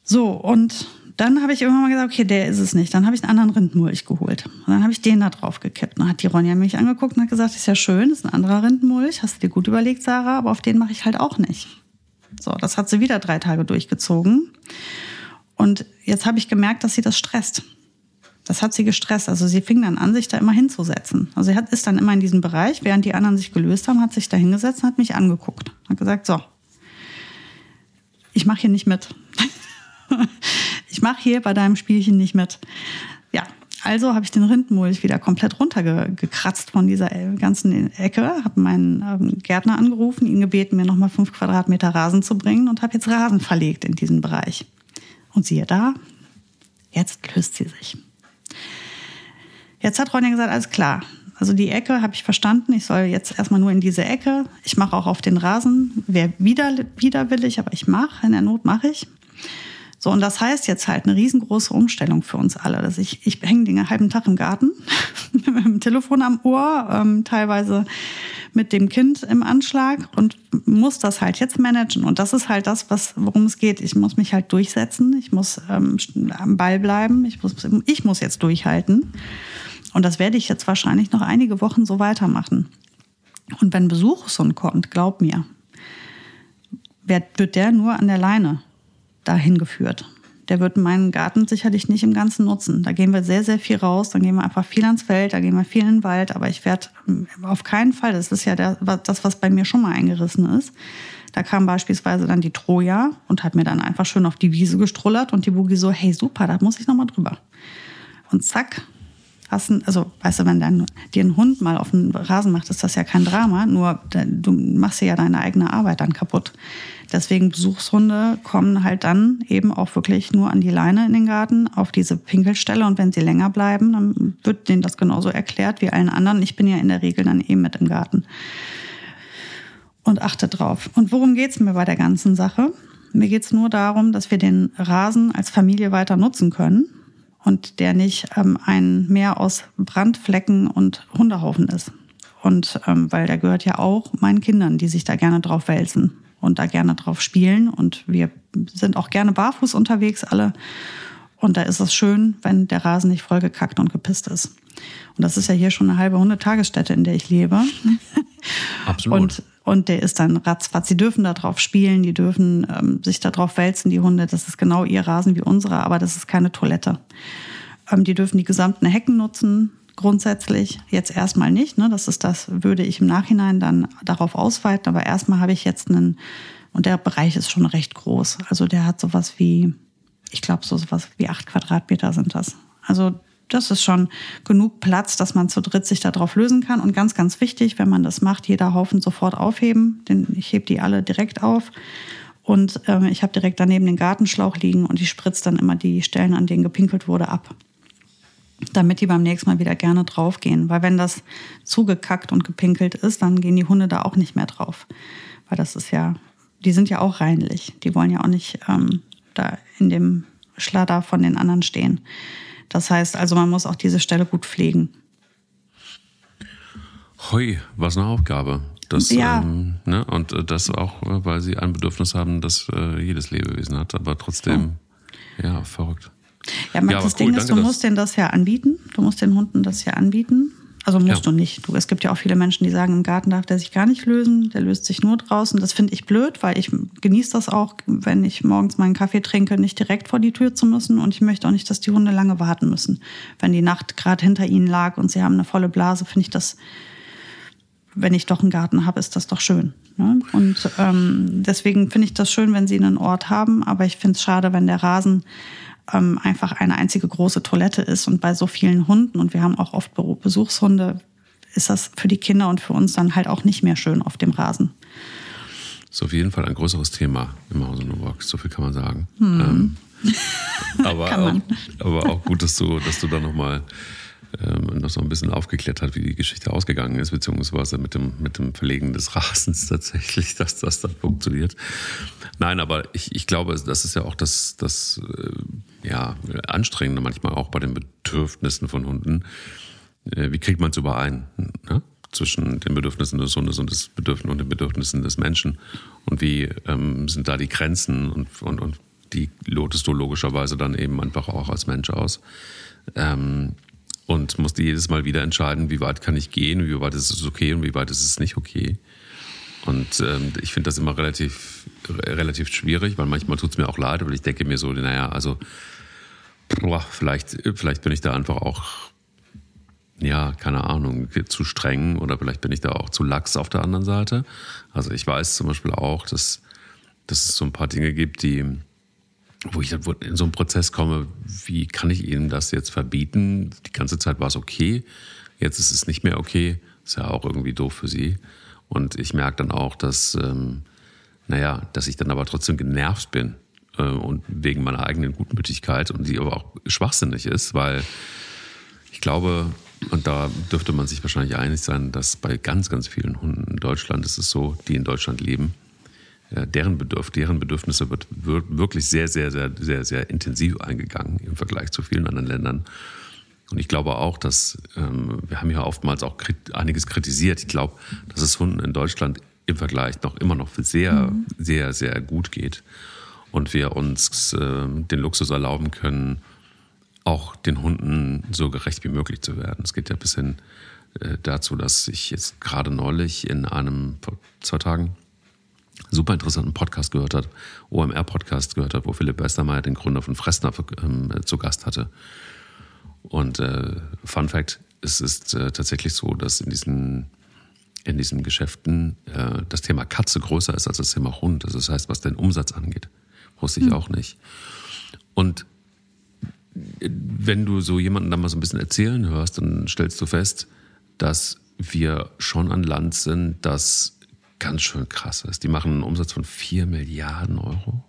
So, und dann habe ich irgendwann mal gesagt, okay, der ist es nicht. Dann habe ich einen anderen Rindmulch geholt. Und dann habe ich den da drauf gekippt. Dann hat die Ronja mich angeguckt und hat gesagt, ist ja schön, ist ein anderer Rindmulch. Hast du dir gut überlegt, Sarah, aber auf den mache ich halt auch nicht. So, das hat sie wieder drei Tage durchgezogen. Und jetzt habe ich gemerkt, dass sie das stresst. Das hat sie gestresst. Also sie fing dann an, sich da immer hinzusetzen. Also sie hat, ist dann immer in diesem Bereich, während die anderen sich gelöst haben, hat sich da hingesetzt und hat mich angeguckt. Hat gesagt, so, ich mache hier nicht mit. ich mache hier bei deinem Spielchen nicht mit. Ja, Also habe ich den Rindenmulch wieder komplett runtergekratzt von dieser ganzen Ecke, habe meinen ähm, Gärtner angerufen, ihn gebeten, mir nochmal fünf Quadratmeter Rasen zu bringen und habe jetzt Rasen verlegt in diesen Bereich. Und siehe da, jetzt löst sie sich. Jetzt hat Ronja gesagt, alles klar. Also die Ecke habe ich verstanden. Ich soll jetzt erstmal nur in diese Ecke. Ich mache auch auf den Rasen. Wer wieder, widerwillig, aber ich mache. In der Not mache ich. So, und das heißt jetzt halt eine riesengroße Umstellung für uns alle. Dass ich, ich hänge den halben Tag im Garten mit dem Telefon am Ohr, ähm, teilweise mit dem Kind im Anschlag und muss das halt jetzt managen. Und das ist halt das, was, worum es geht. Ich muss mich halt durchsetzen. Ich muss ähm, am Ball bleiben. Ich muss, ich muss jetzt durchhalten. Und das werde ich jetzt wahrscheinlich noch einige Wochen so weitermachen. Und wenn Besuch so kommt, glaub mir, wird der nur an der Leine dahin geführt. Der wird meinen Garten sicherlich nicht im Ganzen nutzen. Da gehen wir sehr, sehr viel raus, dann gehen wir einfach viel ans Feld, da gehen wir viel in den Wald, aber ich werde auf keinen Fall, das ist ja der, das, was bei mir schon mal eingerissen ist. Da kam beispielsweise dann die Troja und hat mir dann einfach schön auf die Wiese gestrullert und die Boogie so, hey super, da muss ich nochmal drüber. Und zack, hast ein, also weißt du, wenn dann dir ein Hund mal auf den Rasen macht, ist das ja kein Drama, nur du machst dir ja deine eigene Arbeit dann kaputt. Deswegen Besuchshunde kommen halt dann eben auch wirklich nur an die Leine in den Garten, auf diese Pinkelstelle und wenn sie länger bleiben, dann wird denen das genauso erklärt wie allen anderen. Ich bin ja in der Regel dann eben mit im Garten und achte drauf. Und worum geht's mir bei der ganzen Sache? Mir geht's nur darum, dass wir den Rasen als Familie weiter nutzen können und der nicht ähm, ein Meer aus Brandflecken und Hundehaufen ist. Und ähm, weil der gehört ja auch meinen Kindern, die sich da gerne drauf wälzen und da gerne drauf spielen. Und wir sind auch gerne barfuß unterwegs alle. Und da ist es schön, wenn der Rasen nicht vollgekackt und gepisst ist. Und das ist ja hier schon eine halbe Hundetagesstätte, in der ich lebe. Absolut. Und und der ist dann ratzfatz. Sie dürfen da drauf spielen, die dürfen ähm, sich da drauf wälzen, die Hunde. Das ist genau ihr Rasen wie unsere, aber das ist keine Toilette. Ähm, die dürfen die gesamten Hecken nutzen, grundsätzlich. Jetzt erstmal nicht. Ne? Das ist das, würde ich im Nachhinein dann darauf ausweiten. Aber erstmal habe ich jetzt einen, und der Bereich ist schon recht groß. Also der hat sowas wie, ich glaube, so sowas wie acht Quadratmeter sind das. Also das ist schon genug Platz, dass man zu dritt sich darauf lösen kann. Und ganz, ganz wichtig, wenn man das macht, jeder Haufen sofort aufheben. Denn ich hebe die alle direkt auf. Und ähm, ich habe direkt daneben den Gartenschlauch liegen und ich spritze dann immer die Stellen, an denen gepinkelt wurde, ab. Damit die beim nächsten Mal wieder gerne draufgehen. Weil wenn das zugekackt und gepinkelt ist, dann gehen die Hunde da auch nicht mehr drauf. Weil das ist ja, die sind ja auch reinlich. Die wollen ja auch nicht ähm, da in dem Schladder von den anderen stehen. Das heißt also, man muss auch diese Stelle gut pflegen. Hoi, was eine Aufgabe. Das, ja. ähm, ne? Und äh, das auch, äh, weil sie ein Bedürfnis haben, das äh, jedes Lebewesen hat, aber trotzdem, oh. ja, verrückt. Ja, ja das Ding cool, ist, du musst denen das ja anbieten. Du musst den Hunden das ja anbieten. Also musst ja. du nicht. Du, es gibt ja auch viele Menschen, die sagen, im Garten darf der sich gar nicht lösen, der löst sich nur draußen. Das finde ich blöd, weil ich genieße das auch, wenn ich morgens meinen Kaffee trinke, nicht direkt vor die Tür zu müssen. Und ich möchte auch nicht, dass die Hunde lange warten müssen. Wenn die Nacht gerade hinter ihnen lag und sie haben eine volle Blase, finde ich das, wenn ich doch einen Garten habe, ist das doch schön. Ne? Und ähm, deswegen finde ich das schön, wenn sie einen Ort haben. Aber ich finde es schade, wenn der Rasen ähm, einfach eine einzige große Toilette ist. Und bei so vielen Hunden, und wir haben auch oft Besuchshunde, ist das für die Kinder und für uns dann halt auch nicht mehr schön auf dem Rasen. Ist auf jeden Fall ein größeres Thema im Hause Nowak, so viel kann man sagen. Hm. Ähm, aber, auch, aber auch gut, dass du, dass du da nochmal ähm, noch so ein bisschen aufgeklärt hat, wie die Geschichte ausgegangen ist, beziehungsweise mit dem, mit dem Verlegen des Rasens tatsächlich, dass das dann funktioniert. Nein, aber ich, ich glaube, das ist ja auch das, das äh, ja, Anstrengende manchmal auch bei den Bedürfnissen von Hunden. Äh, wie kriegt man es überein? Ne? zwischen den Bedürfnissen des Hundes und, des Bedürfnissen und den Bedürfnissen des Menschen? Und wie ähm, sind da die Grenzen und, und, und die lotest du logischerweise dann eben einfach auch als Mensch aus? Ähm, und musste jedes Mal wieder entscheiden, wie weit kann ich gehen, wie weit ist es okay und wie weit ist es nicht okay. Und ähm, ich finde das immer relativ, relativ schwierig, weil manchmal tut es mir auch leid, weil ich denke mir so, naja, also boah, vielleicht, vielleicht bin ich da einfach auch, ja, keine Ahnung, zu streng oder vielleicht bin ich da auch zu lax auf der anderen Seite. Also ich weiß zum Beispiel auch, dass, dass es so ein paar Dinge gibt, die, wo ich dann in so einen Prozess komme, wie kann ich ihnen das jetzt verbieten? Die ganze Zeit war es okay, jetzt ist es nicht mehr okay. Ist ja auch irgendwie doof für sie. Und ich merke dann auch, dass, ähm, naja, dass ich dann aber trotzdem genervt bin äh, und wegen meiner eigenen Gutmütigkeit und die aber auch schwachsinnig ist, weil ich glaube, und da dürfte man sich wahrscheinlich einig sein, dass bei ganz, ganz vielen Hunden in Deutschland ist es so, die in Deutschland leben, äh, deren, Bedürf deren Bedürfnisse wird, wird wirklich sehr, sehr, sehr, sehr, sehr intensiv eingegangen im Vergleich zu vielen anderen Ländern. Und ich glaube auch, dass ähm, wir haben ja oftmals auch krit einiges kritisiert. Ich glaube, dass es Hunden in Deutschland im Vergleich noch immer noch sehr, mhm. sehr, sehr gut geht. Und wir uns äh, den Luxus erlauben können, auch den Hunden so gerecht wie möglich zu werden. Es geht ja bis hin äh, dazu, dass ich jetzt gerade neulich in einem, vor zwei Tagen, super interessanten Podcast gehört hat, OMR-Podcast gehört hat, wo Philipp Westermeier, den Gründer von Fressner, ähm, zu Gast hatte. Und äh, Fun Fact, es ist äh, tatsächlich so, dass in diesen, in diesen Geschäften äh, das Thema Katze größer ist als das Thema Hund. Also das heißt, was den Umsatz angeht. Wusste ich hm. auch nicht. Und wenn du so jemanden dann mal so ein bisschen erzählen hörst, dann stellst du fest, dass wir schon ein Land sind, das ganz schön krass ist. Die machen einen Umsatz von 4 Milliarden Euro.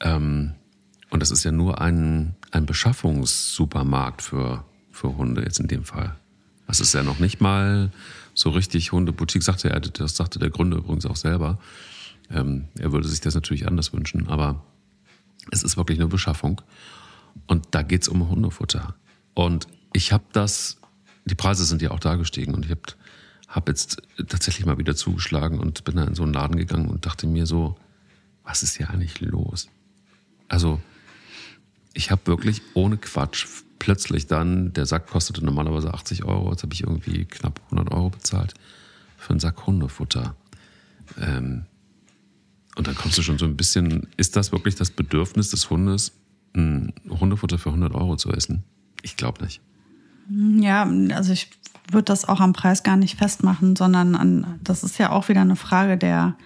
Ähm, und das ist ja nur ein, ein Beschaffungssupermarkt für, für Hunde jetzt in dem Fall. Das ist ja noch nicht mal so richtig Hundeboutique, sagte er, das sagte der Gründer übrigens auch selber. Ähm, er würde sich das natürlich anders wünschen, aber es ist wirklich nur Beschaffung. Und da geht es um Hundefutter. Und ich habe das, die Preise sind ja auch da gestiegen und ich habe hab jetzt tatsächlich mal wieder zugeschlagen und bin da in so einen Laden gegangen und dachte mir so, was ist hier eigentlich los? Also ich habe wirklich ohne Quatsch plötzlich dann, der Sack kostete normalerweise 80 Euro, jetzt habe ich irgendwie knapp 100 Euro bezahlt für einen Sack Hundefutter. Ähm, und dann kommst du schon so ein bisschen, ist das wirklich das Bedürfnis des Hundes, ein Hundefutter für 100 Euro zu essen? Ich glaube nicht. Ja, also ich würde das auch am Preis gar nicht festmachen, sondern an, das ist ja auch wieder eine Frage der,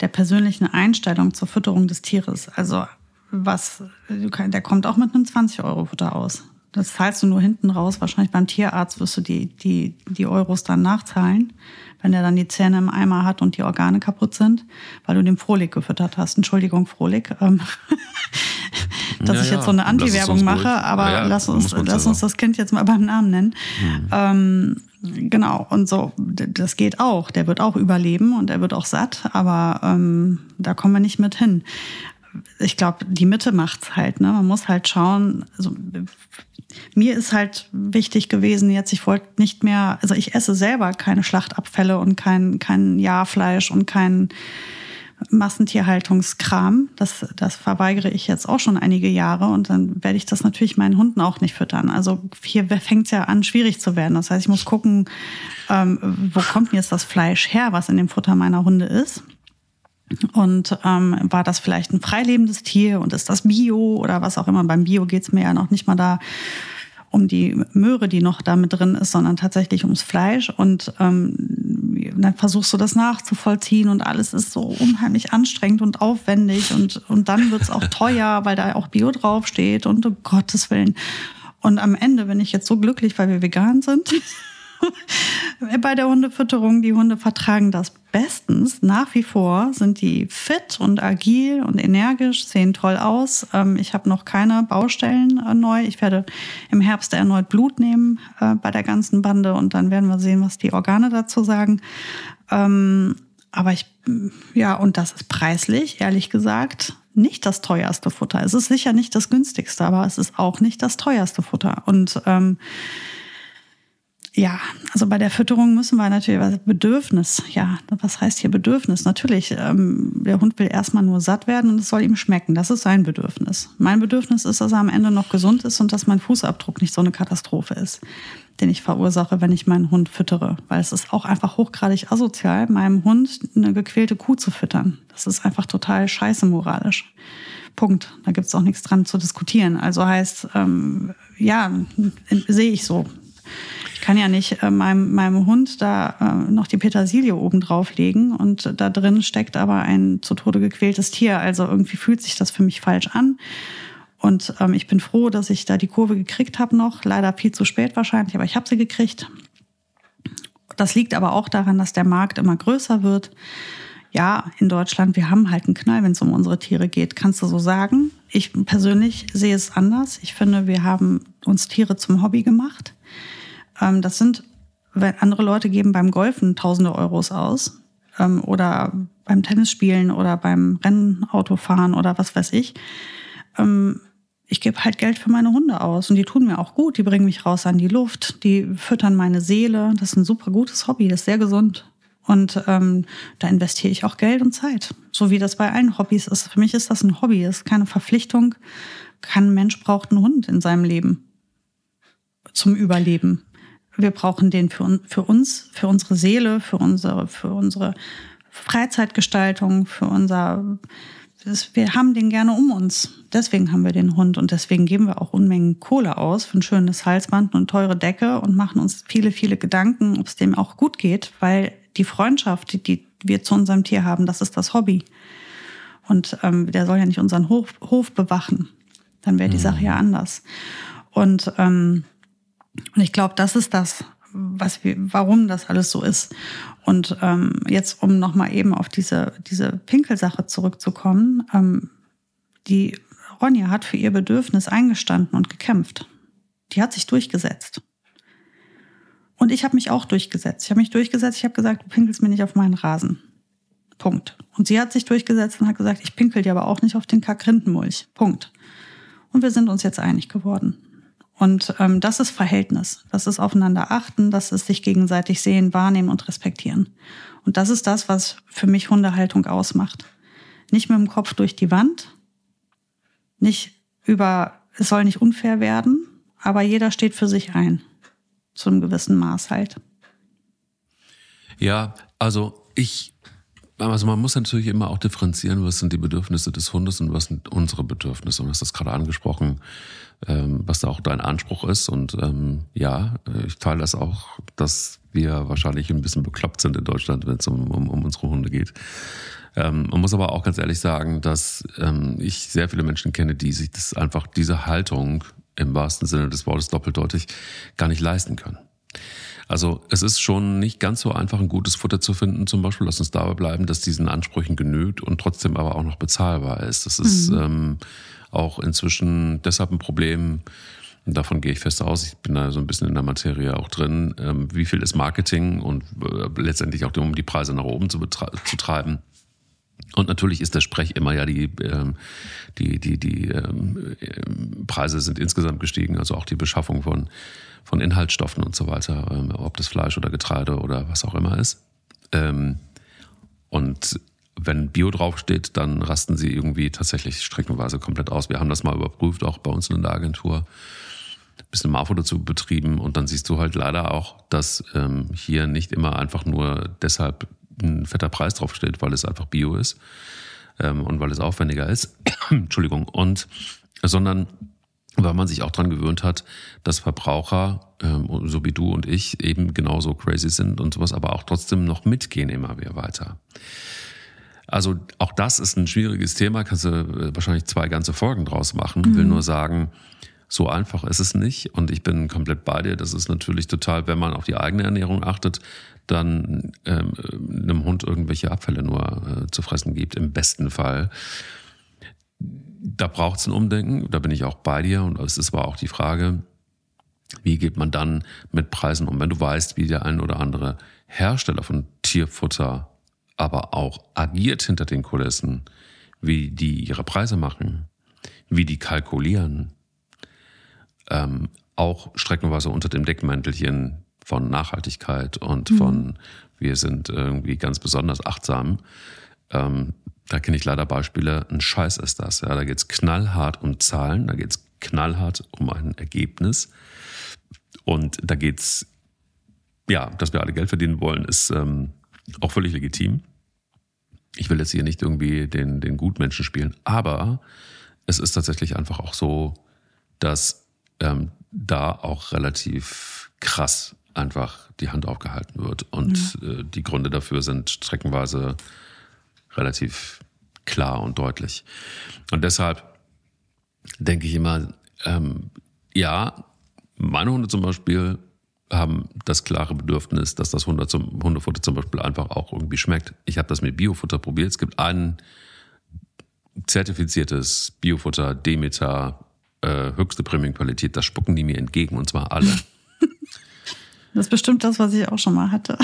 der persönlichen Einstellung zur Fütterung des Tieres. Also was, der kommt auch mit einem 20-Euro-Futter aus. Das zahlst du nur hinten raus. Wahrscheinlich beim Tierarzt wirst du die, die, die Euros dann nachzahlen, wenn der dann die Zähne im Eimer hat und die Organe kaputt sind, weil du dem Frohlig gefüttert hast. Entschuldigung, Frohlig. Ähm, dass ja, ich jetzt so eine Anti-Werbung mache, aber ja, lass, uns, lass uns das Kind jetzt mal beim Namen nennen. Mhm. Ähm, genau, und so, das geht auch. Der wird auch überleben und er wird auch satt, aber ähm, da kommen wir nicht mit hin ich glaube, die Mitte macht's halt. Ne? Man muss halt schauen. Also, mir ist halt wichtig gewesen jetzt, ich wollte nicht mehr, also ich esse selber keine Schlachtabfälle und kein, kein Jahrfleisch und kein Massentierhaltungskram. Das, das verweigere ich jetzt auch schon einige Jahre und dann werde ich das natürlich meinen Hunden auch nicht füttern. Also hier fängt es ja an, schwierig zu werden. Das heißt, ich muss gucken, ähm, wo kommt jetzt das Fleisch her, was in dem Futter meiner Hunde ist. Und ähm, war das vielleicht ein freilebendes Tier und ist das Bio oder was auch immer? Beim Bio geht's mir ja noch nicht mal da um die Möhre, die noch da mit drin ist, sondern tatsächlich ums Fleisch. Und ähm, dann versuchst du das nachzuvollziehen und alles ist so unheimlich anstrengend und aufwendig und, und dann wird's auch teuer, weil da auch Bio draufsteht und um Gottes Willen. Und am Ende bin ich jetzt so glücklich, weil wir vegan sind. bei der Hundefütterung. Die Hunde vertragen das bestens. Nach wie vor sind die fit und agil und energisch, sehen toll aus. Ähm, ich habe noch keine Baustellen neu. Ich werde im Herbst erneut Blut nehmen äh, bei der ganzen Bande und dann werden wir sehen, was die Organe dazu sagen. Ähm, aber ich, ja, und das ist preislich, ehrlich gesagt, nicht das teuerste Futter. Es ist sicher nicht das günstigste, aber es ist auch nicht das teuerste Futter. Und ähm, ja, also bei der Fütterung müssen wir natürlich, was Bedürfnis, ja, was heißt hier Bedürfnis? Natürlich, ähm, der Hund will erstmal nur satt werden und es soll ihm schmecken. Das ist sein Bedürfnis. Mein Bedürfnis ist, dass er am Ende noch gesund ist und dass mein Fußabdruck nicht so eine Katastrophe ist, den ich verursache, wenn ich meinen Hund füttere. Weil es ist auch einfach hochgradig asozial, meinem Hund eine gequälte Kuh zu füttern. Das ist einfach total scheiße moralisch. Punkt. Da gibt's auch nichts dran zu diskutieren. Also heißt, ähm, ja, sehe ich so. Ich kann ja nicht äh, meinem, meinem Hund da äh, noch die Petersilie oben drauflegen und da drin steckt aber ein zu Tode gequältes Tier. Also irgendwie fühlt sich das für mich falsch an. Und ähm, ich bin froh, dass ich da die Kurve gekriegt habe noch. Leider viel zu spät wahrscheinlich, aber ich habe sie gekriegt. Das liegt aber auch daran, dass der Markt immer größer wird. Ja, in Deutschland, wir haben halt einen Knall, wenn es um unsere Tiere geht. Kannst du so sagen? Ich persönlich sehe es anders. Ich finde, wir haben uns Tiere zum Hobby gemacht. Ähm, das sind, wenn andere Leute geben beim Golfen tausende Euros aus ähm, oder beim Tennisspielen oder beim Rennautofahren oder was weiß ich. Ähm, ich gebe halt Geld für meine Hunde aus und die tun mir auch gut. Die bringen mich raus an die Luft, die füttern meine Seele. Das ist ein super gutes Hobby, das ist sehr gesund. Und ähm, da investiere ich auch Geld und Zeit. So wie das bei allen Hobbys ist. Für mich ist das ein Hobby, das ist keine Verpflichtung. Kein Mensch braucht einen Hund in seinem Leben zum Überleben. Wir brauchen den für, für uns, für unsere Seele, für unsere, für unsere Freizeitgestaltung, für unser wir haben den gerne um uns. Deswegen haben wir den Hund und deswegen geben wir auch Unmengen Kohle aus für ein schönes Halsband und teure Decke und machen uns viele, viele Gedanken, ob es dem auch gut geht, weil die Freundschaft, die, die wir zu unserem Tier haben, das ist das Hobby. Und ähm, der soll ja nicht unseren Hof, Hof bewachen. Dann wäre die mhm. Sache ja anders. Und, ähm, und ich glaube, das ist das, was wir, warum das alles so ist. Und ähm, jetzt, um nochmal eben auf diese, diese Pinkelsache zurückzukommen, ähm, die Ronja hat für ihr Bedürfnis eingestanden und gekämpft. Die hat sich durchgesetzt. Und ich habe mich auch durchgesetzt. Ich habe mich durchgesetzt, ich habe gesagt, du pinkelst mir nicht auf meinen Rasen. Punkt. Und sie hat sich durchgesetzt und hat gesagt, ich pinkel dir aber auch nicht auf den Kack Rindenmulch. Punkt. Und wir sind uns jetzt einig geworden. Und ähm, das ist Verhältnis. Das ist aufeinander achten, das ist sich gegenseitig sehen, wahrnehmen und respektieren. Und das ist das, was für mich Hundehaltung ausmacht. Nicht mit dem Kopf durch die Wand, nicht über, es soll nicht unfair werden, aber jeder steht für sich ein. Zu einem gewissen Maß halt. Ja, also ich also man muss natürlich immer auch differenzieren, was sind die Bedürfnisse des Hundes und was sind unsere Bedürfnisse. Und du hast das gerade angesprochen, ähm, was da auch dein Anspruch ist. Und ähm, ja, ich teile das auch, dass wir wahrscheinlich ein bisschen bekloppt sind in Deutschland, wenn es um, um, um unsere Hunde geht. Ähm, man muss aber auch ganz ehrlich sagen, dass ich sehr viele Menschen kenne, die sich das einfach diese Haltung im wahrsten Sinne des Wortes doppeldeutig gar nicht leisten können. Also es ist schon nicht ganz so einfach, ein gutes Futter zu finden. Zum Beispiel, lass uns dabei bleiben, dass diesen Ansprüchen genügt und trotzdem aber auch noch bezahlbar ist. Das ist mhm. ähm, auch inzwischen deshalb ein Problem. Davon gehe ich fest aus. Ich bin da so ein bisschen in der Materie auch drin. Ähm, wie viel ist Marketing und äh, letztendlich auch um die Preise nach oben zu, zu treiben? Und natürlich ist der Sprech immer ja die ähm, die die die ähm, Preise sind insgesamt gestiegen, also auch die Beschaffung von von Inhaltsstoffen und so weiter, ähm, ob das Fleisch oder Getreide oder was auch immer ist. Ähm, und wenn Bio draufsteht, dann rasten sie irgendwie tatsächlich streckenweise komplett aus. Wir haben das mal überprüft, auch bei uns in der Agentur. Ein bisschen Marfo dazu betrieben und dann siehst du halt leider auch, dass ähm, hier nicht immer einfach nur deshalb ein fetter Preis draufsteht, weil es einfach Bio ist ähm, und weil es aufwendiger ist. Entschuldigung. Und sondern weil man sich auch dran gewöhnt hat, dass Verbraucher, ähm, so wie du und ich, eben genauso crazy sind und sowas, aber auch trotzdem noch mitgehen immer wieder weiter. Also auch das ist ein schwieriges Thema, kannst du äh, wahrscheinlich zwei ganze Folgen draus machen. Mhm. Will nur sagen, so einfach ist es nicht und ich bin komplett bei dir. Das ist natürlich total, wenn man auf die eigene Ernährung achtet, dann ähm, einem Hund irgendwelche Abfälle nur äh, zu fressen gibt, im besten Fall da braucht es ein Umdenken, da bin ich auch bei dir und es ist aber auch die Frage, wie geht man dann mit Preisen um? Wenn du weißt, wie der ein oder andere Hersteller von Tierfutter aber auch agiert hinter den Kulissen, wie die ihre Preise machen, wie die kalkulieren, ähm, auch streckenweise unter dem Deckmäntelchen von Nachhaltigkeit und mhm. von wir sind irgendwie ganz besonders achtsam, ähm, da kenne ich leider Beispiele, ein Scheiß ist das. Ja, da geht es knallhart um Zahlen, da geht es knallhart um ein Ergebnis. Und da geht es, ja, dass wir alle Geld verdienen wollen, ist ähm, auch völlig legitim. Ich will jetzt hier nicht irgendwie den, den Gutmenschen spielen, aber es ist tatsächlich einfach auch so, dass ähm, da auch relativ krass einfach die Hand aufgehalten wird. Und äh, die Gründe dafür sind streckenweise relativ klar und deutlich. Und deshalb denke ich immer, ähm, ja, meine Hunde zum Beispiel haben das klare Bedürfnis, dass das Hunde zum, Hundefutter zum Beispiel einfach auch irgendwie schmeckt. Ich habe das mit Biofutter probiert. Es gibt ein zertifiziertes Biofutter, Demeter, äh, höchste Premiumqualität. Das spucken die mir entgegen und zwar alle. Das ist bestimmt das, was ich auch schon mal hatte.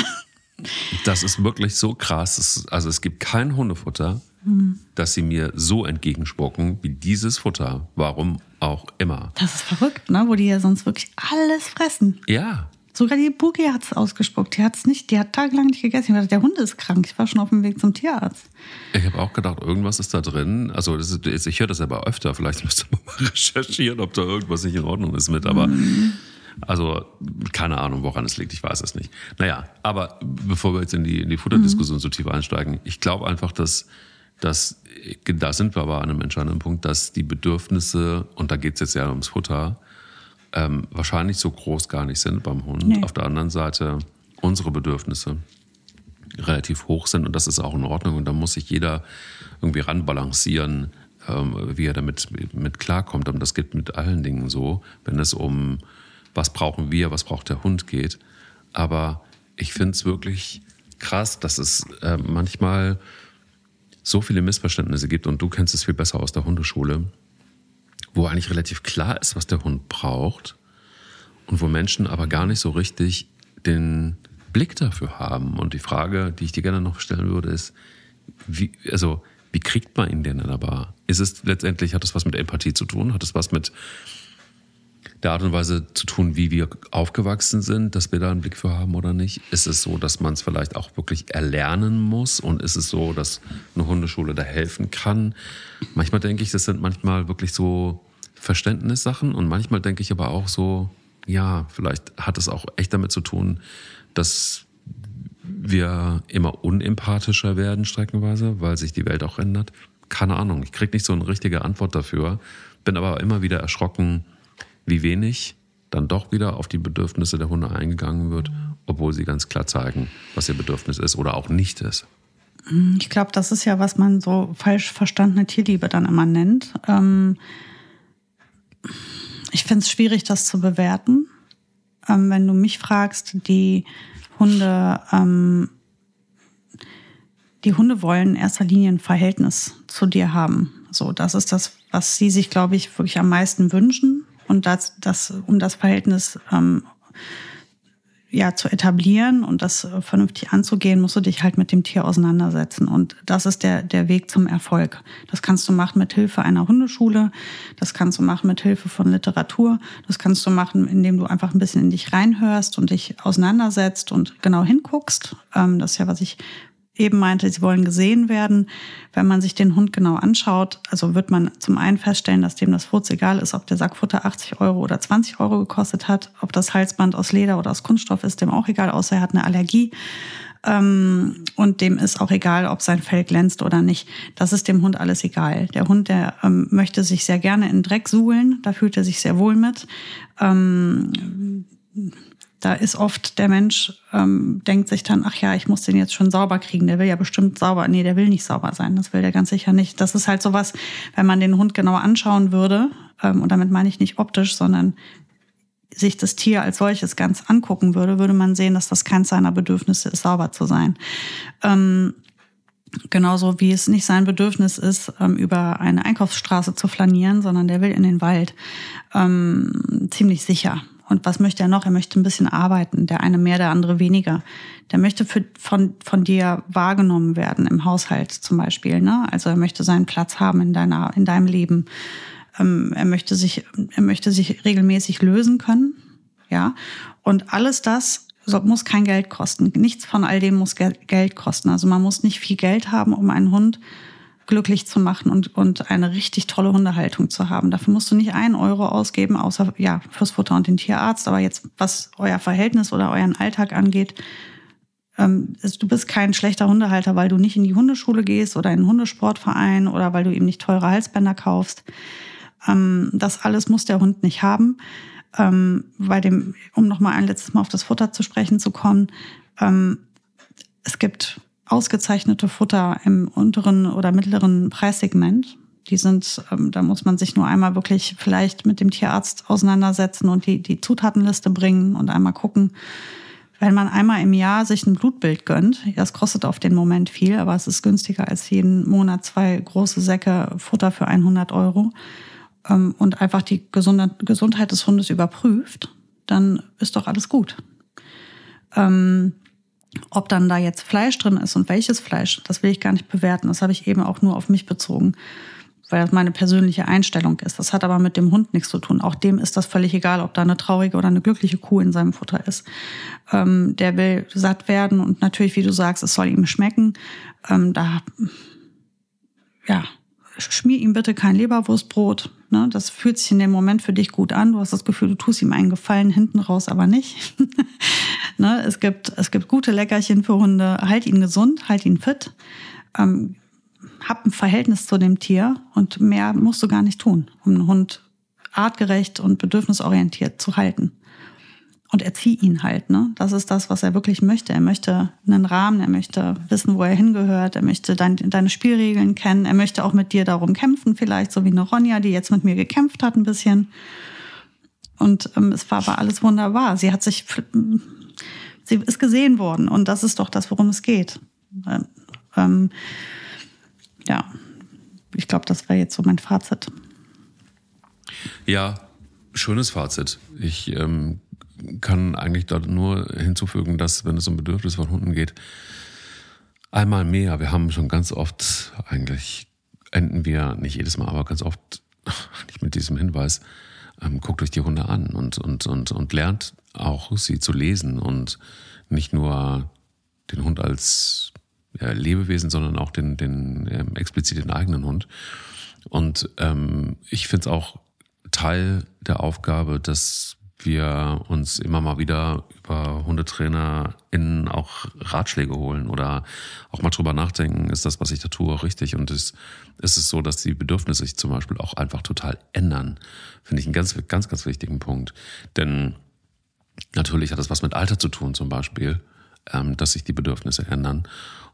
Das ist wirklich so krass. also es gibt kein Hundefutter, mhm. das sie mir so entgegenspucken wie dieses Futter. Warum auch immer. Das ist verrückt, ne? Wo die ja sonst wirklich alles fressen. Ja. Sogar die Buki hat es ausgespuckt. Die hat es nicht, die hat tagelang nicht gegessen. Ich dachte, der Hund ist krank. Ich war schon auf dem Weg zum Tierarzt. Ich habe auch gedacht, irgendwas ist da drin. Also ist, ich höre das aber öfter. Vielleicht müsste man mal recherchieren, ob da irgendwas nicht in Ordnung ist mit. Aber mhm. Also keine Ahnung, woran es liegt. Ich weiß es nicht. Naja, aber bevor wir jetzt in die, in die Futterdiskussion mhm. so tief einsteigen, ich glaube einfach, dass dass da sind wir aber an einem entscheidenden Punkt, dass die Bedürfnisse, und da geht es jetzt ja ums Futter, ähm, wahrscheinlich so groß gar nicht sind beim Hund. Nee. Auf der anderen Seite unsere Bedürfnisse relativ hoch sind und das ist auch in Ordnung und da muss sich jeder irgendwie ranbalancieren, ähm, wie er damit mit klarkommt. Und das geht mit allen Dingen so, wenn es um was brauchen wir, was braucht der Hund geht. Aber ich finde es wirklich krass, dass es äh, manchmal so viele Missverständnisse gibt und du kennst es viel besser aus der Hundeschule, wo eigentlich relativ klar ist, was der Hund braucht und wo Menschen aber gar nicht so richtig den Blick dafür haben. Und die Frage, die ich dir gerne noch stellen würde, ist, wie, also, wie kriegt man ihn denn aber? Ist es letztendlich, hat es was mit Empathie zu tun? Hat es was mit der Art und Weise zu tun, wie wir aufgewachsen sind, dass wir da einen Blick für haben oder nicht? Ist es so, dass man es vielleicht auch wirklich erlernen muss? Und ist es so, dass eine Hundeschule da helfen kann? Manchmal denke ich, das sind manchmal wirklich so Verständnissachen und manchmal denke ich aber auch so, ja, vielleicht hat es auch echt damit zu tun, dass wir immer unempathischer werden streckenweise, weil sich die Welt auch ändert. Keine Ahnung, ich kriege nicht so eine richtige Antwort dafür, bin aber immer wieder erschrocken, wie wenig dann doch wieder auf die Bedürfnisse der Hunde eingegangen wird, obwohl sie ganz klar zeigen, was ihr Bedürfnis ist oder auch nicht ist. Ich glaube, das ist ja, was man so falsch verstandene Tierliebe dann immer nennt. Ähm, ich finde es schwierig, das zu bewerten. Ähm, wenn du mich fragst, die Hunde, ähm, die Hunde wollen in erster Linie ein Verhältnis zu dir haben. So, das ist das, was sie sich, glaube ich, wirklich am meisten wünschen und das, das, um das Verhältnis ähm, ja, zu etablieren und das äh, vernünftig anzugehen, musst du dich halt mit dem Tier auseinandersetzen. Und das ist der, der Weg zum Erfolg. Das kannst du machen mit Hilfe einer Hundeschule. Das kannst du machen mit Hilfe von Literatur. Das kannst du machen, indem du einfach ein bisschen in dich reinhörst und dich auseinandersetzt und genau hinguckst. Ähm, das ist ja, was ich eben meinte, sie wollen gesehen werden. Wenn man sich den Hund genau anschaut, also wird man zum einen feststellen, dass dem das Furz egal ist, ob der Sackfutter 80 Euro oder 20 Euro gekostet hat, ob das Halsband aus Leder oder aus Kunststoff ist, dem auch egal, außer er hat eine Allergie. Ähm, und dem ist auch egal, ob sein Fell glänzt oder nicht. Das ist dem Hund alles egal. Der Hund, der ähm, möchte sich sehr gerne in Dreck suhlen, da fühlt er sich sehr wohl mit. Da ist oft der Mensch, ähm, denkt sich dann, ach ja, ich muss den jetzt schon sauber kriegen, der will ja bestimmt sauber. Nee, der will nicht sauber sein, das will der ganz sicher nicht. Das ist halt sowas, wenn man den Hund genauer anschauen würde, ähm, und damit meine ich nicht optisch, sondern sich das Tier als solches ganz angucken würde, würde man sehen, dass das keins seiner Bedürfnisse ist, sauber zu sein. Ähm, genauso wie es nicht sein Bedürfnis ist, ähm, über eine Einkaufsstraße zu flanieren, sondern der will in den Wald. Ähm, ziemlich sicher. Und was möchte er noch? Er möchte ein bisschen arbeiten. Der eine mehr, der andere weniger. Der möchte für, von, von dir wahrgenommen werden im Haushalt zum Beispiel. Ne? Also er möchte seinen Platz haben in deiner, in deinem Leben. Ähm, er möchte sich, er möchte sich regelmäßig lösen können. Ja. Und alles das muss kein Geld kosten. Nichts von all dem muss Geld kosten. Also man muss nicht viel Geld haben, um einen Hund glücklich zu machen und, und eine richtig tolle Hundehaltung zu haben. Dafür musst du nicht einen Euro ausgeben, außer ja fürs Futter und den Tierarzt. Aber jetzt, was euer Verhältnis oder euren Alltag angeht, ähm, du bist kein schlechter Hundehalter, weil du nicht in die Hundeschule gehst oder in einen Hundesportverein oder weil du ihm nicht teure Halsbänder kaufst. Ähm, das alles muss der Hund nicht haben. ähm, bei dem, um nochmal ein letztes Mal auf das Futter zu sprechen zu kommen, ähm, es gibt ausgezeichnete Futter im unteren oder mittleren Preissegment. Die sind, ähm, da muss man sich nur einmal wirklich vielleicht mit dem Tierarzt auseinandersetzen und die, die Zutatenliste bringen und einmal gucken. Wenn man einmal im Jahr sich ein Blutbild gönnt, das kostet auf den Moment viel, aber es ist günstiger als jeden Monat zwei große Säcke Futter für 100 Euro ähm, und einfach die Gesundheit des Hundes überprüft, dann ist doch alles gut. Ähm, ob dann da jetzt Fleisch drin ist und welches Fleisch, das will ich gar nicht bewerten. Das habe ich eben auch nur auf mich bezogen, weil das meine persönliche Einstellung ist. Das hat aber mit dem Hund nichts zu tun. Auch dem ist das völlig egal, ob da eine traurige oder eine glückliche Kuh in seinem Futter ist. Ähm, der will satt werden und natürlich, wie du sagst, es soll ihm schmecken. Ähm, da, ja, schmier ihm bitte kein Leberwurstbrot. Ne? Das fühlt sich in dem Moment für dich gut an. Du hast das Gefühl, du tust ihm einen Gefallen hinten raus, aber nicht. ne? es, gibt, es gibt gute Leckerchen für Hunde. Halt ihn gesund, halt ihn fit. Ähm, hab ein Verhältnis zu dem Tier und mehr musst du gar nicht tun, um einen Hund artgerecht und bedürfnisorientiert zu halten und erzieh ihn halt. Ne? Das ist das, was er wirklich möchte. Er möchte einen Rahmen, er möchte wissen, wo er hingehört, er möchte dein, deine Spielregeln kennen, er möchte auch mit dir darum kämpfen, vielleicht so wie eine Ronja, die jetzt mit mir gekämpft hat ein bisschen. Und ähm, es war aber alles wunderbar. Sie hat sich, sie ist gesehen worden und das ist doch das, worum es geht. Ähm, ähm, ja, ich glaube, das war jetzt so mein Fazit. Ja, schönes Fazit. Ich ähm, kann eigentlich dort nur hinzufügen, dass wenn es um Bedürfnis von Hunden geht, einmal mehr, wir haben schon ganz oft, eigentlich enden wir nicht jedes Mal, aber ganz oft nicht mit diesem Hinweis, ähm, guckt euch die Hunde an und, und, und, und lernt auch sie zu lesen und nicht nur den Hund als ja, Lebewesen, sondern auch den, den ähm, explizit den eigenen Hund. Und ähm, ich finde es auch Teil der Aufgabe, dass wir uns immer mal wieder über HundetrainerInnen auch Ratschläge holen oder auch mal drüber nachdenken, ist das, was ich da tue, richtig? Und ist, ist es so, dass die Bedürfnisse sich zum Beispiel auch einfach total ändern? Finde ich einen ganz, ganz, ganz wichtigen Punkt. Denn natürlich hat das was mit Alter zu tun, zum Beispiel, ähm, dass sich die Bedürfnisse ändern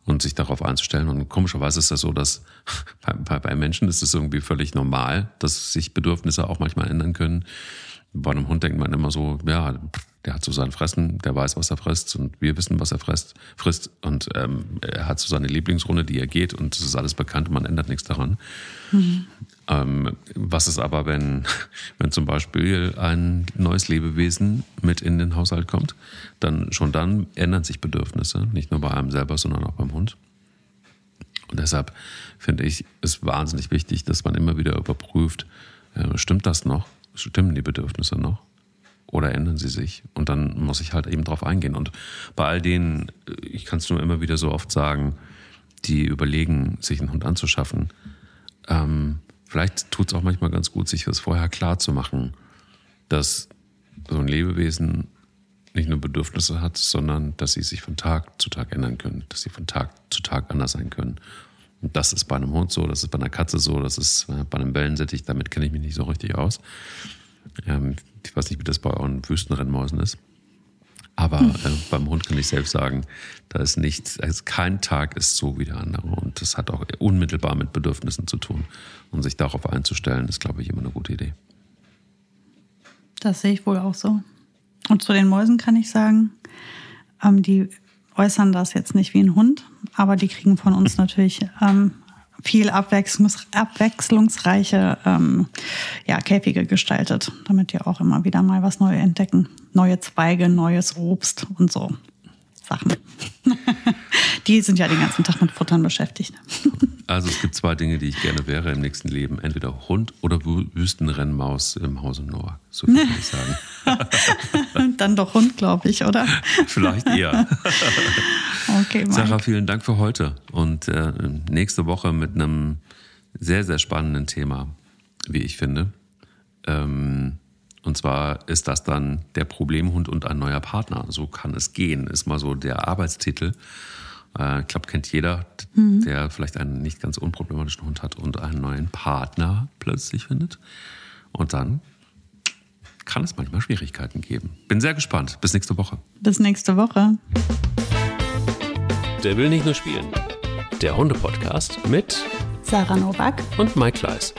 und sich darauf einzustellen. Und komischerweise ist das so, dass bei, bei, bei Menschen ist es irgendwie völlig normal, dass sich Bedürfnisse auch manchmal ändern können bei einem Hund denkt man immer so, ja, der hat so sein Fressen, der weiß, was er frisst und wir wissen, was er frisst. frisst und ähm, er hat so seine Lieblingsrunde, die er geht und das ist alles bekannt und man ändert nichts daran. Mhm. Ähm, was ist aber, wenn, wenn zum Beispiel ein neues Lebewesen mit in den Haushalt kommt? Dann schon dann ändern sich Bedürfnisse, nicht nur bei einem selber, sondern auch beim Hund. Und deshalb finde ich es wahnsinnig wichtig, dass man immer wieder überprüft, äh, stimmt das noch? Stimmen die Bedürfnisse noch? Oder ändern sie sich? Und dann muss ich halt eben drauf eingehen. Und bei all denen, äh, ich kann es nur immer wieder so oft sagen, die überlegen, sich einen Hund anzuschaffen, ähm, vielleicht tut es auch manchmal ganz gut, sich das vorher klar zu machen, dass so ein Lebewesen nicht nur Bedürfnisse hat, sondern dass sie sich von Tag zu Tag ändern können, dass sie von Tag zu Tag anders sein können. Und das ist bei einem Hund so, das ist bei einer Katze so, das ist äh, bei einem Wellensittich, damit kenne ich mich nicht so richtig aus. Ähm, ich weiß nicht, wie das bei euren Wüstenrennmäusen ist. Aber hm. äh, beim Hund kann ich selbst sagen, da ist nichts, also kein Tag ist so wie der andere. Und das hat auch unmittelbar mit Bedürfnissen zu tun. Und sich darauf einzustellen, ist, glaube ich, immer eine gute Idee. Das sehe ich wohl auch so. Und zu den Mäusen kann ich sagen, ähm, die äußern das jetzt nicht wie ein Hund, aber die kriegen von uns natürlich ähm, viel abwechslungs abwechslungsreiche ähm, ja, Käfige gestaltet, damit die auch immer wieder mal was Neues entdecken. Neue Zweige, neues Obst und so Sachen. die sind ja den ganzen Tag mit Futtern beschäftigt. Also es gibt zwei Dinge, die ich gerne wäre im nächsten Leben. Entweder Hund oder Wüstenrennmaus im Hause Noah. So viel kann ich sagen. Dann doch Hund, glaube ich, oder? Vielleicht eher. okay, Mike. Sarah, vielen Dank für heute. Und äh, nächste Woche mit einem sehr, sehr spannenden Thema, wie ich finde. Ähm, und zwar ist das dann der Problemhund und ein neuer Partner. So kann es gehen, ist mal so der Arbeitstitel. Äh, ich glaube, kennt jeder, mhm. der vielleicht einen nicht ganz unproblematischen Hund hat und einen neuen Partner plötzlich findet. Und dann kann es manchmal Schwierigkeiten geben. Bin sehr gespannt. Bis nächste Woche. Bis nächste Woche. Der will nicht nur spielen. Der Hunde-Podcast mit Sarah Novak und Mike Kleiss.